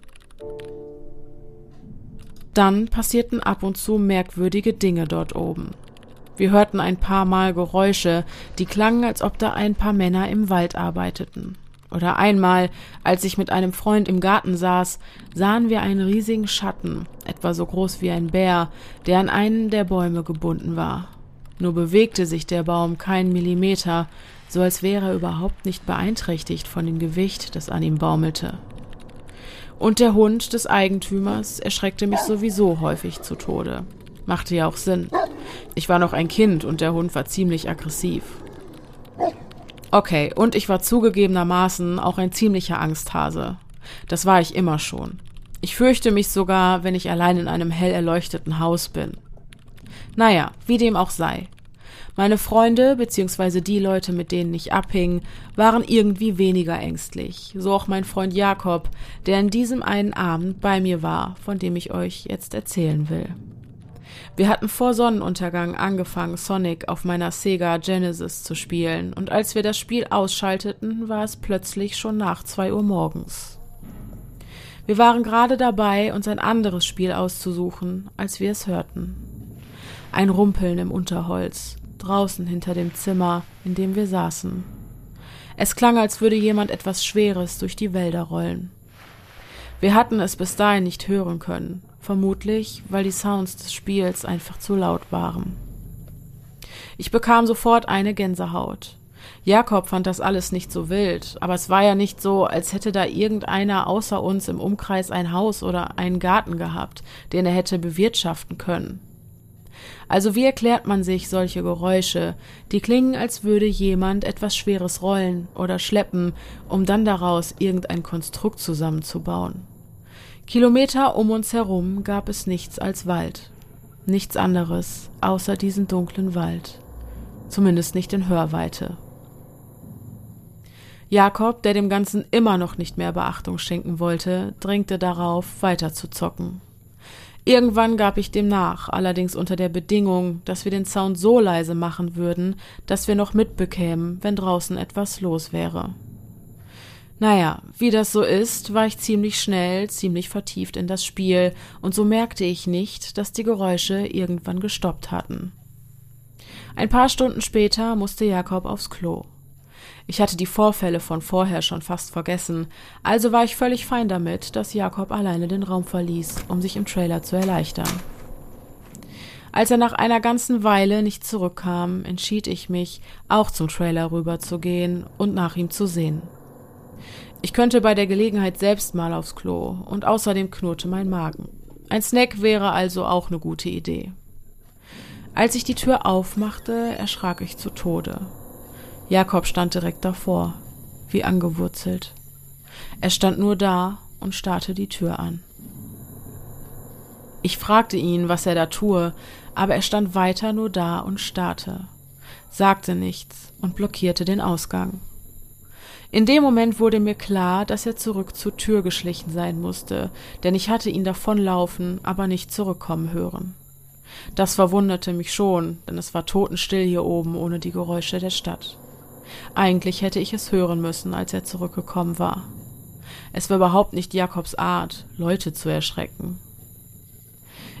Dann passierten ab und zu merkwürdige Dinge dort oben. Wir hörten ein paar Mal Geräusche, die klangen, als ob da ein paar Männer im Wald arbeiteten. Oder einmal, als ich mit einem Freund im Garten saß, sahen wir einen riesigen Schatten, etwa so groß wie ein Bär, der an einen der Bäume gebunden war. Nur bewegte sich der Baum keinen Millimeter, so als wäre er überhaupt nicht beeinträchtigt von dem Gewicht, das an ihm baumelte. Und der Hund des Eigentümers erschreckte mich sowieso häufig zu Tode. Machte ja auch Sinn. Ich war noch ein Kind und der Hund war ziemlich aggressiv. Okay, und ich war zugegebenermaßen auch ein ziemlicher Angsthase. Das war ich immer schon. Ich fürchte mich sogar, wenn ich allein in einem hell erleuchteten Haus bin. Naja, wie dem auch sei. Meine Freunde bzw. die Leute, mit denen ich abhing, waren irgendwie weniger ängstlich. So auch mein Freund Jakob, der in diesem einen Abend bei mir war, von dem ich euch jetzt erzählen will. Wir hatten vor Sonnenuntergang angefangen, Sonic auf meiner Sega Genesis zu spielen, und als wir das Spiel ausschalteten, war es plötzlich schon nach zwei Uhr morgens. Wir waren gerade dabei, uns ein anderes Spiel auszusuchen, als wir es hörten. Ein Rumpeln im Unterholz, draußen hinter dem Zimmer, in dem wir saßen. Es klang, als würde jemand etwas Schweres durch die Wälder rollen. Wir hatten es bis dahin nicht hören können, vermutlich weil die Sounds des Spiels einfach zu laut waren. Ich bekam sofort eine Gänsehaut. Jakob fand das alles nicht so wild, aber es war ja nicht so, als hätte da irgendeiner außer uns im Umkreis ein Haus oder einen Garten gehabt, den er hätte bewirtschaften können. Also wie erklärt man sich solche Geräusche, die klingen, als würde jemand etwas Schweres rollen oder schleppen, um dann daraus irgendein Konstrukt zusammenzubauen? Kilometer um uns herum gab es nichts als Wald. Nichts anderes außer diesen dunklen Wald. Zumindest nicht in Hörweite. Jakob, der dem Ganzen immer noch nicht mehr Beachtung schenken wollte, drängte darauf, weiter zu zocken. Irgendwann gab ich dem nach, allerdings unter der Bedingung, dass wir den Sound so leise machen würden, dass wir noch mitbekämen, wenn draußen etwas los wäre. Naja, wie das so ist, war ich ziemlich schnell, ziemlich vertieft in das Spiel, und so merkte ich nicht, dass die Geräusche irgendwann gestoppt hatten. Ein paar Stunden später musste Jakob aufs Klo. Ich hatte die Vorfälle von vorher schon fast vergessen, also war ich völlig fein damit, dass Jakob alleine den Raum verließ, um sich im Trailer zu erleichtern. Als er nach einer ganzen Weile nicht zurückkam, entschied ich mich, auch zum Trailer rüberzugehen und nach ihm zu sehen. Ich könnte bei der Gelegenheit selbst mal aufs Klo und außerdem knurrte mein Magen. Ein Snack wäre also auch eine gute Idee. Als ich die Tür aufmachte, erschrak ich zu Tode. Jakob stand direkt davor, wie angewurzelt. Er stand nur da und starrte die Tür an. Ich fragte ihn, was er da tue, aber er stand weiter nur da und starrte, sagte nichts und blockierte den Ausgang. In dem Moment wurde mir klar, dass er zurück zur Tür geschlichen sein musste, denn ich hatte ihn davonlaufen, aber nicht zurückkommen hören. Das verwunderte mich schon, denn es war totenstill hier oben ohne die Geräusche der Stadt. Eigentlich hätte ich es hören müssen, als er zurückgekommen war. Es war überhaupt nicht Jakobs Art, Leute zu erschrecken.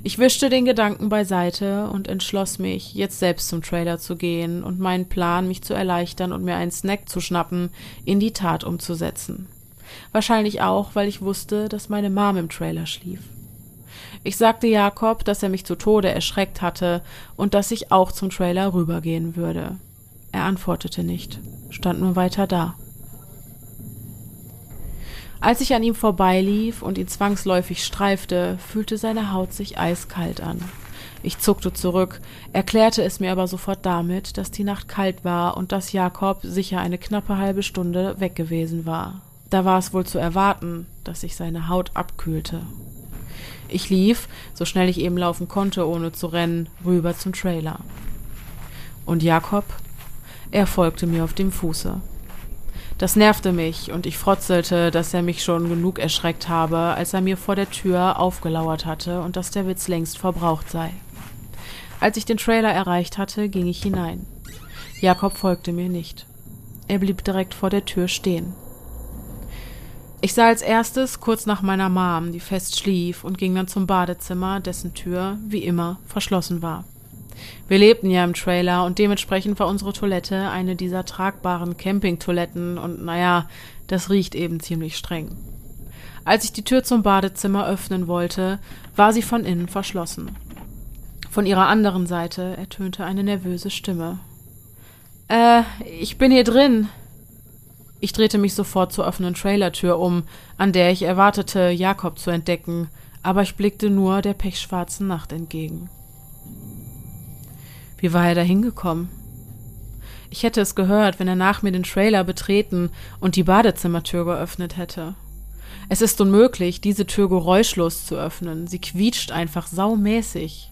Ich wischte den Gedanken beiseite und entschloss mich, jetzt selbst zum Trailer zu gehen und meinen Plan, mich zu erleichtern und mir einen Snack zu schnappen, in die Tat umzusetzen. Wahrscheinlich auch, weil ich wusste, dass meine Mom im Trailer schlief. Ich sagte Jakob, dass er mich zu Tode erschreckt hatte und dass ich auch zum Trailer rübergehen würde. Er antwortete nicht, stand nur weiter da. Als ich an ihm vorbeilief und ihn zwangsläufig streifte, fühlte seine Haut sich eiskalt an. Ich zuckte zurück, erklärte es mir aber sofort damit, dass die Nacht kalt war und dass Jakob sicher eine knappe halbe Stunde weg gewesen war. Da war es wohl zu erwarten, dass sich seine Haut abkühlte. Ich lief, so schnell ich eben laufen konnte, ohne zu rennen, rüber zum Trailer. Und Jakob er folgte mir auf dem Fuße. Das nervte mich, und ich frotzelte, dass er mich schon genug erschreckt habe, als er mir vor der Tür aufgelauert hatte und dass der Witz längst verbraucht sei. Als ich den Trailer erreicht hatte, ging ich hinein. Jakob folgte mir nicht. Er blieb direkt vor der Tür stehen. Ich sah als erstes kurz nach meiner Mom, die fest schlief, und ging dann zum Badezimmer, dessen Tür, wie immer, verschlossen war. Wir lebten ja im Trailer und dementsprechend war unsere Toilette eine dieser tragbaren Campingtoiletten und naja, das riecht eben ziemlich streng. Als ich die Tür zum Badezimmer öffnen wollte, war sie von innen verschlossen. Von ihrer anderen Seite ertönte eine nervöse Stimme. Äh, ich bin hier drin. Ich drehte mich sofort zur offenen Trailertür um, an der ich erwartete, Jakob zu entdecken, aber ich blickte nur der pechschwarzen Nacht entgegen. Wie war er da hingekommen? Ich hätte es gehört, wenn er nach mir den Trailer betreten und die Badezimmertür geöffnet hätte. Es ist unmöglich, diese Tür geräuschlos zu öffnen. Sie quietscht einfach saumäßig.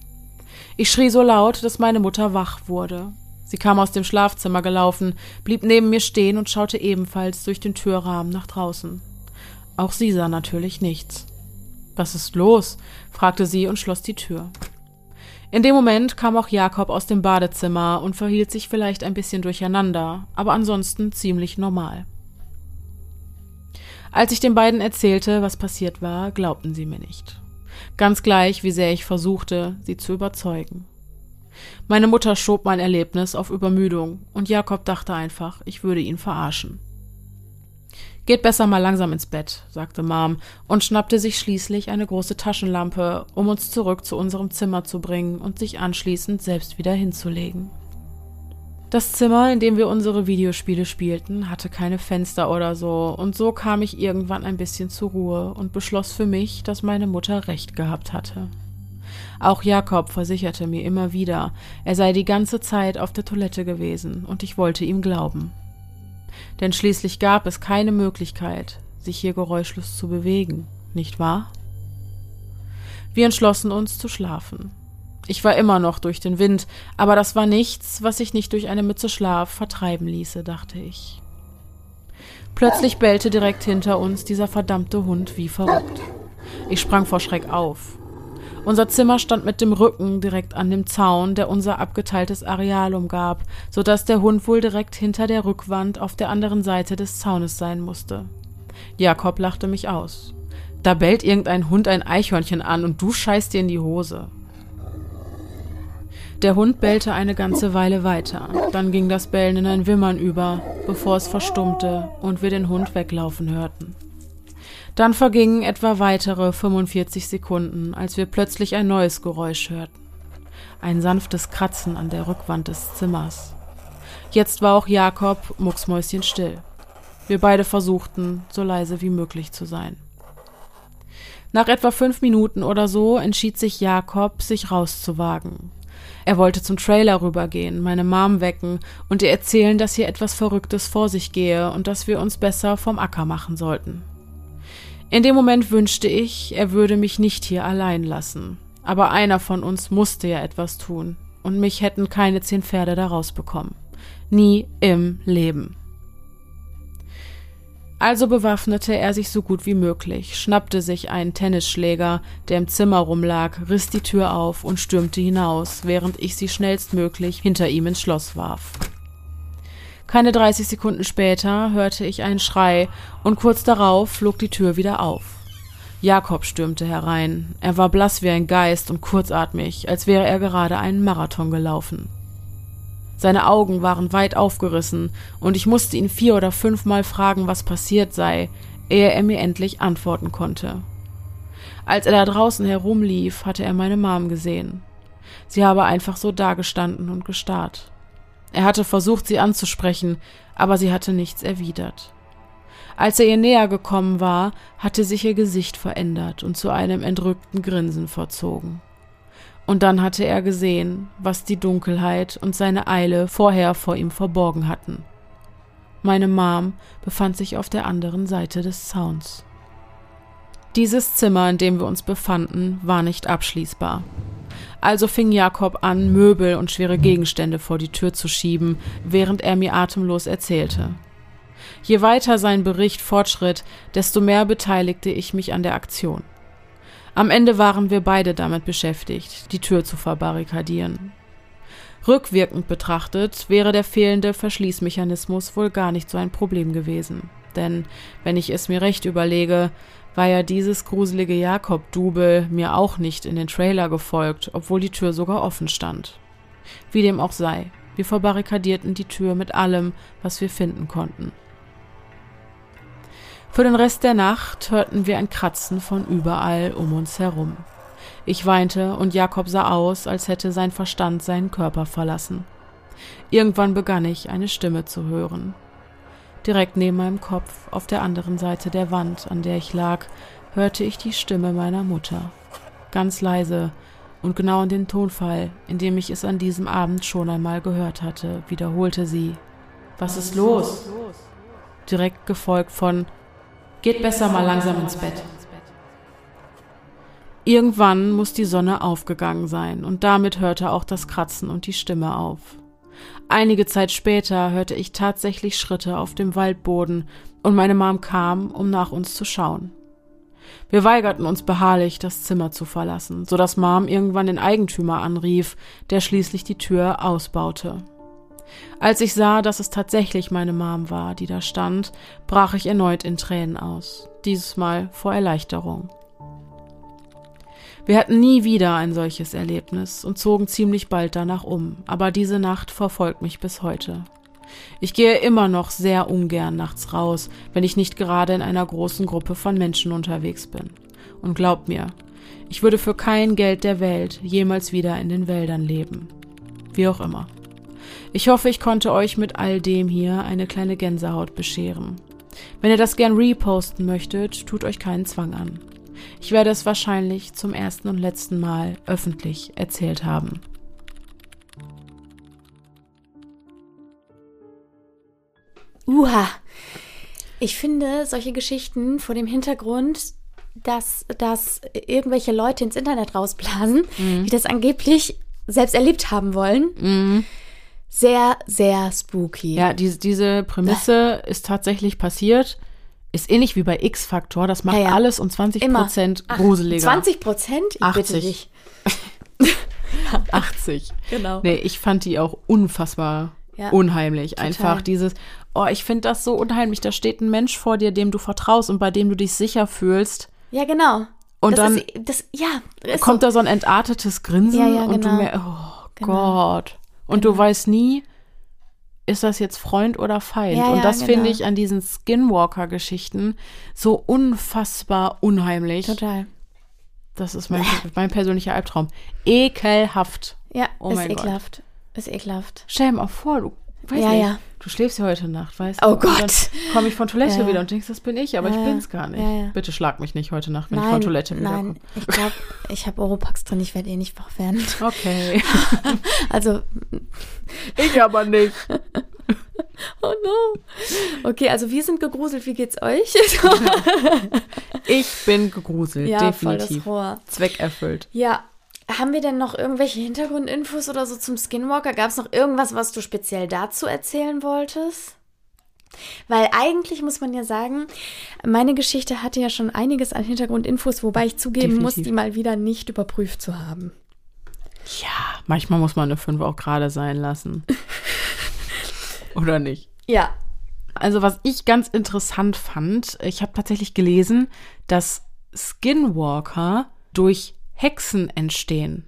Ich schrie so laut, dass meine Mutter wach wurde. Sie kam aus dem Schlafzimmer gelaufen, blieb neben mir stehen und schaute ebenfalls durch den Türrahmen nach draußen. Auch sie sah natürlich nichts. Was ist los? fragte sie und schloss die Tür. In dem Moment kam auch Jakob aus dem Badezimmer und verhielt sich vielleicht ein bisschen durcheinander, aber ansonsten ziemlich normal. Als ich den beiden erzählte, was passiert war, glaubten sie mir nicht. Ganz gleich, wie sehr ich versuchte, sie zu überzeugen. Meine Mutter schob mein Erlebnis auf Übermüdung und Jakob dachte einfach, ich würde ihn verarschen. Geht besser mal langsam ins Bett, sagte Mom und schnappte sich schließlich eine große Taschenlampe, um uns zurück zu unserem Zimmer zu bringen und sich anschließend selbst wieder hinzulegen. Das Zimmer, in dem wir unsere Videospiele spielten, hatte keine Fenster oder so, und so kam ich irgendwann ein bisschen zur Ruhe und beschloss für mich, dass meine Mutter recht gehabt hatte. Auch Jakob versicherte mir immer wieder, er sei die ganze Zeit auf der Toilette gewesen, und ich wollte ihm glauben denn schließlich gab es keine Möglichkeit, sich hier geräuschlos zu bewegen, nicht wahr? Wir entschlossen uns zu schlafen. Ich war immer noch durch den Wind, aber das war nichts, was sich nicht durch eine Mütze Schlaf vertreiben ließe, dachte ich. Plötzlich bellte direkt hinter uns dieser verdammte Hund wie verrückt. Ich sprang vor Schreck auf. Unser Zimmer stand mit dem Rücken direkt an dem Zaun, der unser abgeteiltes Areal umgab, so dass der Hund wohl direkt hinter der Rückwand auf der anderen Seite des Zaunes sein musste. Jakob lachte mich aus. Da bellt irgendein Hund ein Eichhörnchen an und du scheißt dir in die Hose. Der Hund bellte eine ganze Weile weiter. Dann ging das Bellen in ein Wimmern über, bevor es verstummte und wir den Hund weglaufen hörten. Dann vergingen etwa weitere 45 Sekunden, als wir plötzlich ein neues Geräusch hörten. Ein sanftes Kratzen an der Rückwand des Zimmers. Jetzt war auch Jakob mucksmäuschenstill. Wir beide versuchten, so leise wie möglich zu sein. Nach etwa fünf Minuten oder so entschied sich Jakob, sich rauszuwagen. Er wollte zum Trailer rübergehen, meine Mom wecken und ihr erzählen, dass hier etwas Verrücktes vor sich gehe und dass wir uns besser vom Acker machen sollten. In dem Moment wünschte ich, er würde mich nicht hier allein lassen. Aber einer von uns musste ja etwas tun, und mich hätten keine zehn Pferde da rausbekommen. Nie im Leben. Also bewaffnete er sich so gut wie möglich, schnappte sich einen Tennisschläger, der im Zimmer rumlag, riss die Tür auf und stürmte hinaus, während ich sie schnellstmöglich hinter ihm ins Schloss warf. Keine 30 Sekunden später hörte ich einen Schrei und kurz darauf flog die Tür wieder auf. Jakob stürmte herein. Er war blass wie ein Geist und kurzatmig, als wäre er gerade einen Marathon gelaufen. Seine Augen waren weit aufgerissen, und ich musste ihn vier oder fünfmal fragen, was passiert sei, ehe er mir endlich antworten konnte. Als er da draußen herumlief, hatte er meine Mom gesehen. Sie habe einfach so dagestanden und gestarrt. Er hatte versucht, sie anzusprechen, aber sie hatte nichts erwidert. Als er ihr näher gekommen war, hatte sich ihr Gesicht verändert und zu einem entrückten Grinsen verzogen. Und dann hatte er gesehen, was die Dunkelheit und seine Eile vorher vor ihm verborgen hatten. Meine Mom befand sich auf der anderen Seite des Zauns. Dieses Zimmer, in dem wir uns befanden, war nicht abschließbar. Also fing Jakob an, Möbel und schwere Gegenstände vor die Tür zu schieben, während er mir atemlos erzählte. Je weiter sein Bericht fortschritt, desto mehr beteiligte ich mich an der Aktion. Am Ende waren wir beide damit beschäftigt, die Tür zu verbarrikadieren. Rückwirkend betrachtet wäre der fehlende Verschließmechanismus wohl gar nicht so ein Problem gewesen. Denn, wenn ich es mir recht überlege, war ja dieses gruselige Jakob-Double mir auch nicht in den Trailer gefolgt, obwohl die Tür sogar offen stand. Wie dem auch sei, wir verbarrikadierten die Tür mit allem, was wir finden konnten. Für den Rest der Nacht hörten wir ein Kratzen von überall um uns herum. Ich weinte und Jakob sah aus, als hätte sein Verstand seinen Körper verlassen. Irgendwann begann ich, eine Stimme zu hören. Direkt neben meinem Kopf, auf der anderen Seite der Wand, an der ich lag, hörte ich die Stimme meiner Mutter. Ganz leise und genau in den Tonfall, in dem ich es an diesem Abend schon einmal gehört hatte, wiederholte sie. Was ist los? Direkt gefolgt von Geht besser mal langsam ins Bett. Irgendwann muss die Sonne aufgegangen sein, und damit hörte auch das Kratzen und die Stimme auf. Einige Zeit später hörte ich tatsächlich Schritte auf dem Waldboden, und meine Mom kam, um nach uns zu schauen. Wir weigerten uns beharrlich, das Zimmer zu verlassen, so dass Mom irgendwann den Eigentümer anrief, der schließlich die Tür ausbaute. Als ich sah, dass es tatsächlich meine Mom war, die da stand, brach ich erneut in Tränen aus, dieses Mal vor Erleichterung. Wir hatten nie wieder ein solches Erlebnis und zogen ziemlich bald danach um, aber diese Nacht verfolgt mich bis heute. Ich gehe immer noch sehr ungern nachts raus, wenn ich nicht gerade in einer großen Gruppe von Menschen unterwegs bin. Und glaubt mir, ich würde für kein Geld der Welt jemals wieder in den Wäldern leben. Wie auch immer. Ich hoffe, ich konnte euch mit all dem hier eine kleine Gänsehaut bescheren. Wenn ihr das gern reposten möchtet, tut euch keinen Zwang an. Ich werde es wahrscheinlich zum ersten und letzten Mal öffentlich erzählt haben. Uha. Ich finde solche Geschichten vor dem Hintergrund, dass, dass irgendwelche Leute ins Internet rausblasen, Mhm. die das angeblich selbst erlebt haben wollen, sehr, sehr spooky. Ja, diese, diese Prämisse ist tatsächlich passiert. Ist ähnlich wie bei X-Faktor. Das macht Ja, ja. alles um 20 Immer. Prozent Ach, gruseliger. 20 Prozent? Ich bitte 80. dich. 80. Genau. Nee, ich fand die auch unfassbar Ja, unheimlich. Einfach dieses, oh, ich finde das so unheimlich. Da steht ein Mensch vor dir, dem du vertraust und bei dem du dich sicher fühlst. Ja, genau. Und das dann ist, das, ja, kommt da so ein entartetes Grinsen Ja, ja, und du genau. mer oh Genau. Gott. Und du weißt nie, ist das jetzt Freund oder Feind? Ja, und ja, das genau. finde ich an diesen Skinwalker-Geschichten so unfassbar unheimlich. total. Das ist mein, mein persönlicher Albtraum. Ekelhaft. Ja, Oh ist mein Gott. ekelhaft. Ist ekelhaft. Stell dir mal vor, du weißt Ja, nicht, ja. du schläfst ja heute Nacht, weißt Oh du? Und Gott. Dann komme ich von Toilette Ja, wieder und denkst, das bin ich, aber ich bin's gar nicht. Bitte schlag mich nicht heute Nacht, wenn ich nein, von Toilette wiederkomme. nein, ich glaube, ich habe Oropax drin, ich werde eh nicht wach werden. Okay. Also, ich aber nicht. oh no. Okay, also wir sind gegruselt, wie geht's euch? Ich bin gegruselt, ja, voll das definitiv. Rohr. Zweck erfüllt. Ja, haben wir denn noch irgendwelche Hintergrundinfos oder so zum Skinwalker? Gab es noch irgendwas, was du speziell dazu erzählen wolltest? Weil eigentlich muss man ja sagen, meine Geschichte hatte ja schon einiges an Hintergrundinfos, wobei ich zugeben muss, Definitiv. die mal wieder nicht überprüft zu haben. Ja, manchmal muss man eine 5 auch gerade sein lassen. Oder nicht? Ja. Also, was ich ganz interessant fand, ich habe tatsächlich gelesen, dass Skinwalker durch Hexen entstehen.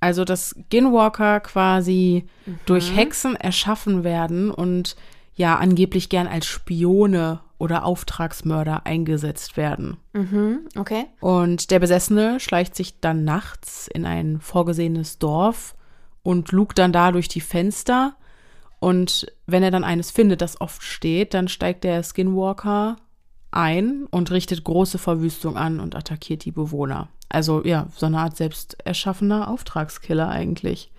Also, dass Skinwalker quasi durch Hexen erschaffen werden und ja angeblich gern als Spione oder Auftragsmörder eingesetzt werden. Mhm, okay. Und der Besessene schleicht sich dann nachts in ein vorgesehenes Dorf und lugt dann da durch die Fenster. Und wenn er dann eines findet, das oft steht, dann steigt der Skinwalker ein und richtet große Verwüstung an und attackiert die Bewohner. Also ja, so eine Art selbst erschaffener Auftragskiller eigentlich.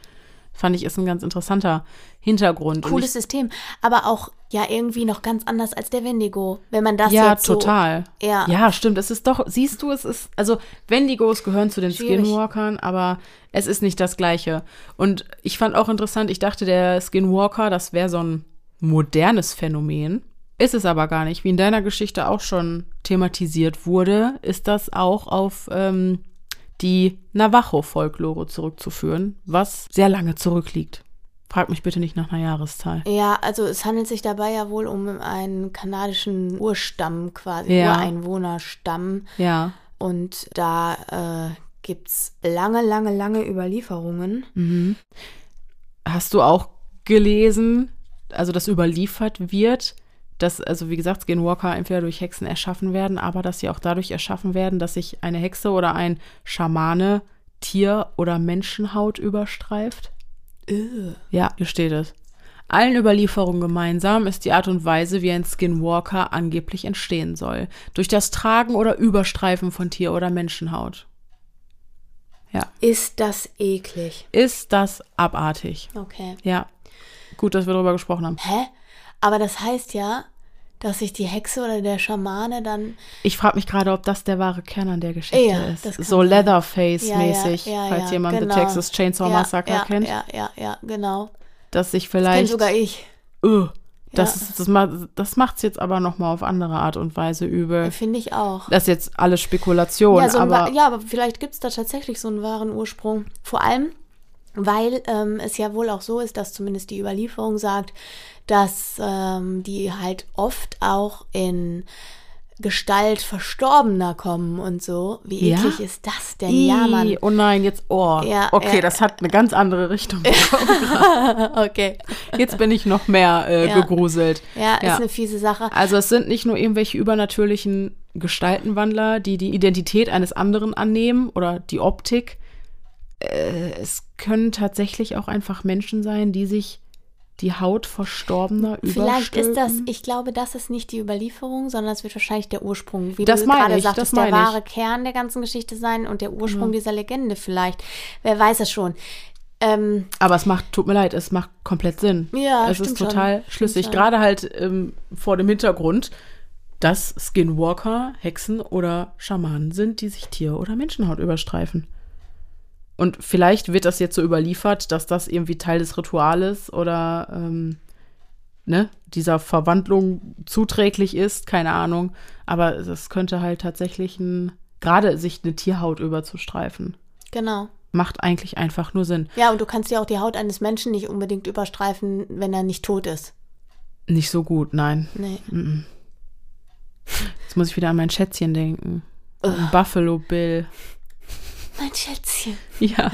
Fand ich ist ein ganz interessanter Hintergrund. Und Cooles System, aber auch ja irgendwie noch ganz anders als der Wendigo, wenn man das ja, jetzt so total. Ja. ja, stimmt. Es ist doch, siehst du, es ist, also Wendigos gehören zu den Schwierig. Skinwalkern, aber es ist nicht das Gleiche. Und ich fand auch interessant, ich dachte, der Skinwalker, das wäre so ein modernes Phänomen. Ist es aber gar nicht. Wie in deiner Geschichte auch schon thematisiert wurde, ist das auch auf ähm, die Navajo-Folklore zurückzuführen, was sehr lange zurückliegt. Frag mich bitte nicht nach einer Jahreszahl. Ja, also es handelt sich dabei ja wohl um einen kanadischen Urstamm quasi, Ja. Ureinwohnerstamm. Ja. Und da äh, gibt's lange, lange, lange Überlieferungen. Hast du auch gelesen, also dass überliefert wird, dass, also wie gesagt, Skinwalker entweder durch Hexen erschaffen werden, aber dass sie auch dadurch erschaffen werden, dass sich eine Hexe oder ein Schamane Tier- oder Menschenhaut überstreift? Ja, hier steht es. Allen Überlieferungen gemeinsam ist die Art und Weise, wie ein Skinwalker angeblich entstehen soll. Durch das Tragen oder Überstreifen von Tier- oder Menschenhaut. Ja. Ist das eklig? Ist das abartig? Okay. Ja. Gut, dass wir darüber gesprochen haben. Hä? Aber das heißt ja, dass sich die Hexe oder der Schamane dann. Ich frage mich gerade, ob das der wahre Kern an der Geschichte Ja, ist. das So. Leatherface-mäßig, Ja, ja, ja, falls jemand genau. The Texas Chainsaw Massacre kennt. Ja, ja, ja, genau. Dass sich Das vielleicht. sogar ich. Öh, das, Ja. ist- das, ma- das macht es jetzt aber nochmal auf andere Art und Weise übel. Finde ich auch. Das ist jetzt alles Spekulation, Ja, so aber ja, aber vielleicht gibt es da tatsächlich so einen wahren Ursprung. Vor allem, weil ähm, es ja wohl auch so ist, dass zumindest die Überlieferung sagt, dass ähm, die halt oft auch in Gestalt Verstorbener kommen und so. Wie Ja? eklig ist das denn? Ja, Mann. Oh nein, jetzt, oh. Ja, okay, ja. das hat eine ganz andere Richtung. okay. Jetzt bin ich noch mehr äh, Ja. gegruselt. Ja, ist eine fiese Sache. Also es sind nicht nur irgendwelche übernatürlichen Gestaltenwandler, die die Identität eines anderen annehmen oder die Optik. Äh, es können tatsächlich auch einfach Menschen sein, die sich die Haut Verstorbener Vielleicht ist das, ich glaube, das ist nicht die Überlieferung, sondern es wird wahrscheinlich der Ursprung, wie Das du meine gerade ich, sagtest, das der meine ich. wahre Kern der ganzen Geschichte sein und der Ursprung dieser Legende vielleicht. Wer weiß es schon. Ähm, Aber es macht, tut mir leid, es macht komplett Sinn. Ja, es ist stimmt schon. total Stimmt schlüssig. schon. Gerade halt ähm, vor dem Hintergrund, dass Skinwalker Hexen oder Schamanen sind, die sich Tier- oder Menschenhaut überstreifen. Und vielleicht wird das jetzt so überliefert, dass das irgendwie Teil des Rituales oder ähm, ne, dieser Verwandlung zuträglich ist, keine Ahnung. Aber es könnte halt tatsächlich ein, gerade sich eine Tierhaut überzustreifen, genau. macht eigentlich einfach nur Sinn. Ja, und du kannst ja auch die Haut eines Menschen nicht unbedingt überstreifen, wenn er nicht tot ist. Nicht so gut, nein. Nee. Jetzt muss ich wieder an mein Schätzchen denken. An Buffalo Bill. Mein Schätzchen. Ja,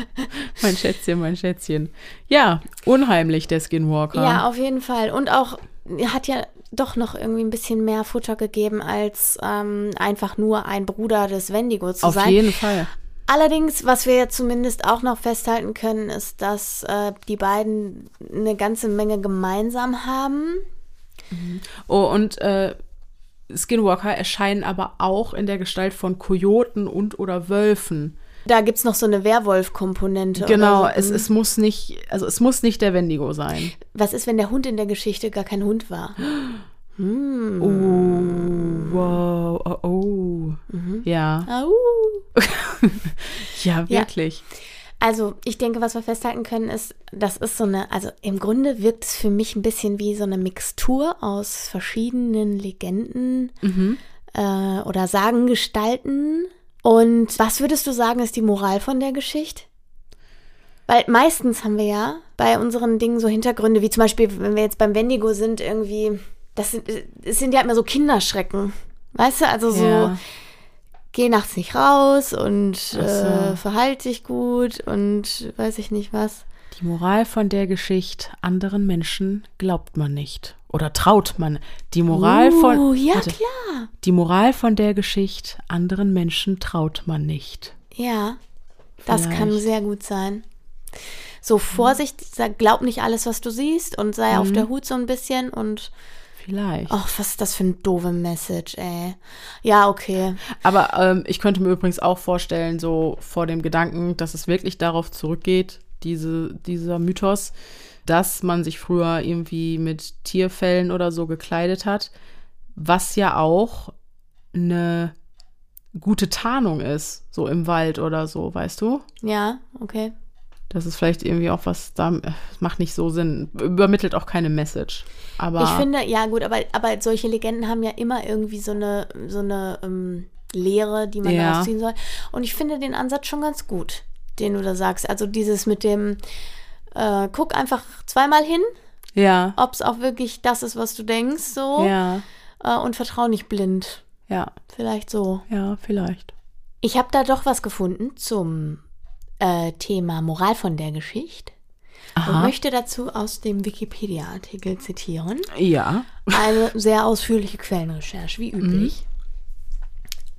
mein Schätzchen, mein Schätzchen. Ja, unheimlich, der Skinwalker. Ja, auf jeden Fall. Und auch er hat ja doch noch irgendwie ein bisschen mehr Futter gegeben, als ähm, einfach nur ein Bruder des Wendigo zu auf sein. jeden Fall. Allerdings, was wir zumindest auch noch festhalten können, ist, dass äh, die beiden eine ganze Menge gemeinsam haben. Oh, und äh, Skinwalker erscheinen aber auch in der Gestalt von Kojoten und oder Wölfen. Da gibt es noch so eine Werwolf-Komponente. Genau, so. es, es muss nicht, also es muss nicht der Wendigo sein. Was ist, wenn der Hund in der Geschichte gar kein Hund war? Oh, wow, oh, oh. Ja, Au. ja, wirklich. Also, ich denke, was wir festhalten können, ist, das ist so eine, also im Grunde wirkt es für mich ein bisschen wie so eine Mixtur aus verschiedenen Legenden äh, oder Sagengestalten. Und was würdest du sagen, ist die Moral von der Geschichte? Weil meistens haben wir ja bei unseren Dingen so Hintergründe, wie zum Beispiel, wenn wir jetzt beim Wendigo sind, irgendwie, das sind, es sind ja immer so Kinderschrecken. Weißt du, also so, Ja. geh nachts nicht raus und so. äh, verhalte dich gut und weiß ich nicht was. Die Moral von der Geschichte, anderen Menschen glaubt man nicht. Oder traut man. Die Moral Uh, von. ja, warte. klar. Die Moral von der Geschichte, anderen Menschen traut man nicht. Ja, das kann Vielleicht. sehr gut sein. So, Vorsicht, sag, glaub nicht alles, was du siehst und sei Mhm. auf der Hut so ein bisschen und Vielleicht. ach, was ist das für ein doofe Message, ey. Ja, okay. Aber ähm, ich könnte mir übrigens auch vorstellen, so vor dem Gedanken, dass es wirklich darauf zurückgeht, diese, dieser Mythos, dass man sich früher irgendwie mit Tierfellen oder so gekleidet hat, was ja auch eine gute Tarnung ist, so im Wald oder so, weißt du? Ja, okay. Das ist vielleicht irgendwie auch was, da äh, macht nicht so Sinn, übermittelt auch keine Message. Aber Ich finde, ja gut, aber, aber solche Legenden haben ja immer irgendwie so eine, so eine ähm, Lehre, die man Ja. daraus ziehen soll. Und ich finde den Ansatz schon ganz gut, den du da sagst. Also dieses mit dem, äh, guck einfach zweimal hin, ja, ob es auch wirklich das ist, was du denkst, so. ja, Äh, und vertrau nicht blind. ja, Vielleicht so. ja, vielleicht. Ich habe da doch was gefunden zum äh, Thema Moral von der Geschichte. Und Aha. möchte dazu aus dem Wikipedia-Artikel zitieren. Ja. Eine sehr ausführliche Quellenrecherche, wie üblich.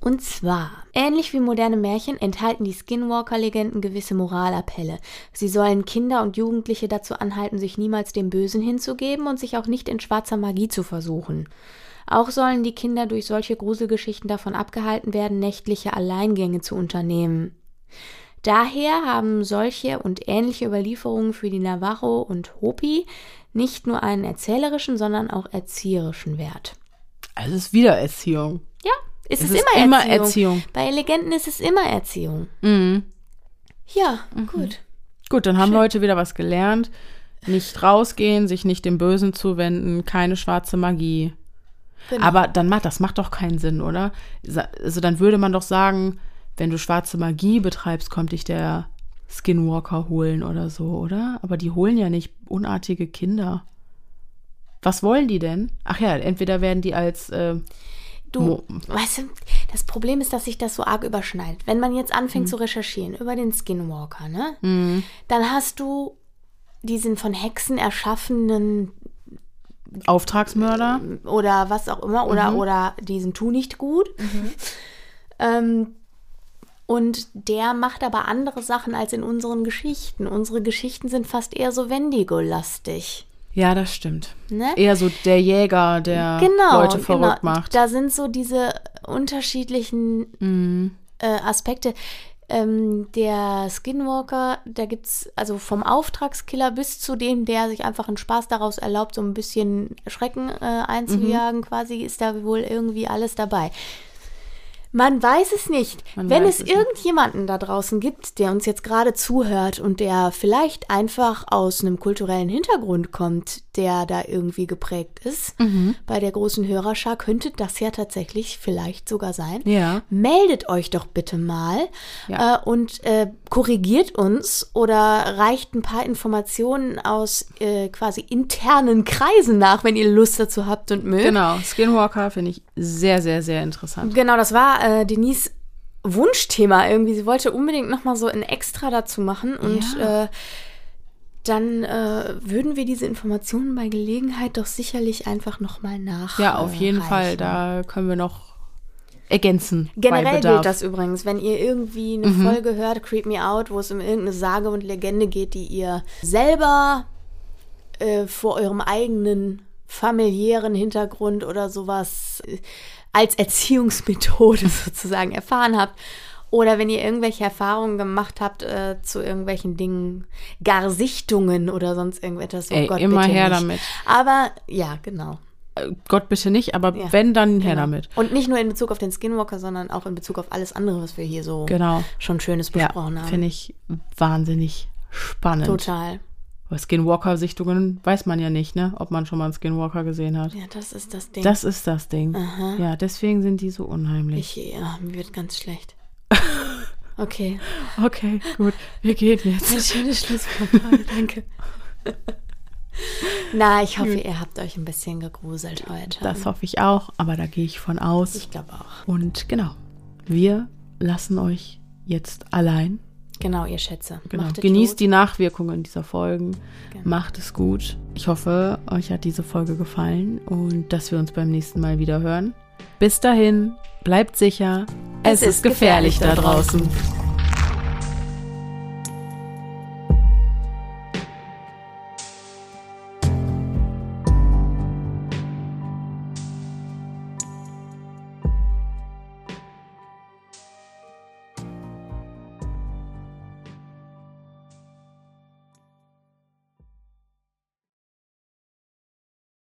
Und zwar, ähnlich wie moderne Märchen enthalten die Skinwalker-Legenden gewisse Moralappelle. Sie sollen Kinder und Jugendliche dazu anhalten, sich niemals dem Bösen hinzugeben und sich auch nicht in schwarzer Magie zu versuchen. Auch sollen die Kinder durch solche Gruselgeschichten davon abgehalten werden, nächtliche Alleingänge zu unternehmen. Daher haben solche und ähnliche Überlieferungen für die Navajo und Hopi nicht nur einen erzählerischen, sondern auch erzieherischen Wert. Also es ist wieder Erziehung. Ja, es, Es ist, ist immer, immer Erziehung. Erziehung. Bei Legenden ist es immer Erziehung. Mhm. Ja, gut. Gut, dann haben wir heute wieder was gelernt. Nicht rausgehen, sich nicht dem Bösen zuwenden, keine schwarze Magie. Genau. Aber dann macht das macht doch keinen Sinn, oder? Also dann würde man doch sagen, wenn du schwarze Magie betreibst, kommt dich der Skinwalker holen oder so, oder? Aber die holen ja nicht unartige Kinder. Was wollen die denn? Ach ja, entweder werden die als äh, Du, weißt du, das Problem ist, dass sich das so arg überschneidet. Wenn man jetzt anfängt Mhm. zu recherchieren über den Skinwalker, ne? Dann hast du diesen von Hexen erschaffenen Auftragsmörder. oder was auch immer oder, Mhm. oder diesen Tu nicht gut. Ähm, und der macht aber andere Sachen als in unseren Geschichten. Unsere Geschichten sind fast eher so Wendigo-lastig. Ja, das stimmt. Ne? Eher so der Jäger, der Genau, Leute verrückt genau. macht. Da sind so diese unterschiedlichen Mhm. äh, Aspekte. Ähm, der Skinwalker, da gibt's also vom Auftragskiller bis zu dem, der sich einfach einen Spaß daraus erlaubt, so ein bisschen Schrecken äh, einzujagen, quasi, ist da wohl irgendwie alles dabei. Man weiß es nicht. Man Wenn es es nicht. irgendjemanden da draußen gibt, der uns jetzt gerade zuhört und der vielleicht einfach aus einem kulturellen Hintergrund kommt, der da irgendwie geprägt ist, Mhm. bei der großen Hörerschar könnte das ja tatsächlich vielleicht sogar sein. Ja. Meldet euch doch bitte mal Ja. äh, und äh, korrigiert uns oder reicht ein paar Informationen aus äh, quasi internen Kreisen nach, wenn ihr Lust dazu habt und mögt. Genau, Skinwalker finde ich sehr, sehr, sehr interessant. Genau, das war äh, Denise Wunschthema irgendwie. Sie wollte unbedingt noch mal so ein Extra dazu machen und Ja. äh, dann äh, würden wir diese Informationen bei Gelegenheit doch sicherlich einfach noch mal nach. Ja, auf jeden Fall. Da können wir noch ergänzen. Generell gilt das übrigens, wenn ihr irgendwie eine Mhm. Folge hört, Creep Me Out, wo es um irgendeine Sage und Legende geht, die ihr selber äh, vor eurem eigenen familiären Hintergrund oder sowas äh, als Erziehungsmethode sozusagen erfahren habt. Oder wenn ihr irgendwelche Erfahrungen gemacht habt äh, zu irgendwelchen Dingen, gar Sichtungen oder sonst irgendetwas. Oh Ey, Gott, immer bitte her nicht. damit. Aber ja, genau. Äh, Gott bitte nicht, aber Ja, wenn, dann her genau. damit. Und nicht nur in Bezug auf den Skinwalker, sondern auch in Bezug auf alles andere, was wir hier so Genau. schon Schönes Ja, besprochen haben. finde ich wahnsinnig spannend. Total. Bei Skinwalker-Sichtungen weiß man ja nicht, ne, ob man schon mal einen Skinwalker gesehen hat. Ja, das ist das Ding. Das ist das Ding. Aha. Ja, deswegen sind die so unheimlich. ich, ja, mir wird ganz schlecht. Okay. Okay, gut. Wir gehen jetzt. Ein schönes Schlusswort. Danke. Na, ich hoffe, ihr habt euch ein bisschen gegruselt heute. Das hoffe ich auch, aber da gehe ich von aus. ich glaube auch. Und genau, wir lassen euch jetzt allein. Genau, ihr Schätze. Genau. Genießt gut. die Nachwirkungen dieser Folgen. Genau. Macht es gut. Ich hoffe, euch hat diese Folge gefallen und dass wir uns beim nächsten Mal wieder hören. Bis dahin, bleibt sicher. Es, ist gefährlich da draußen.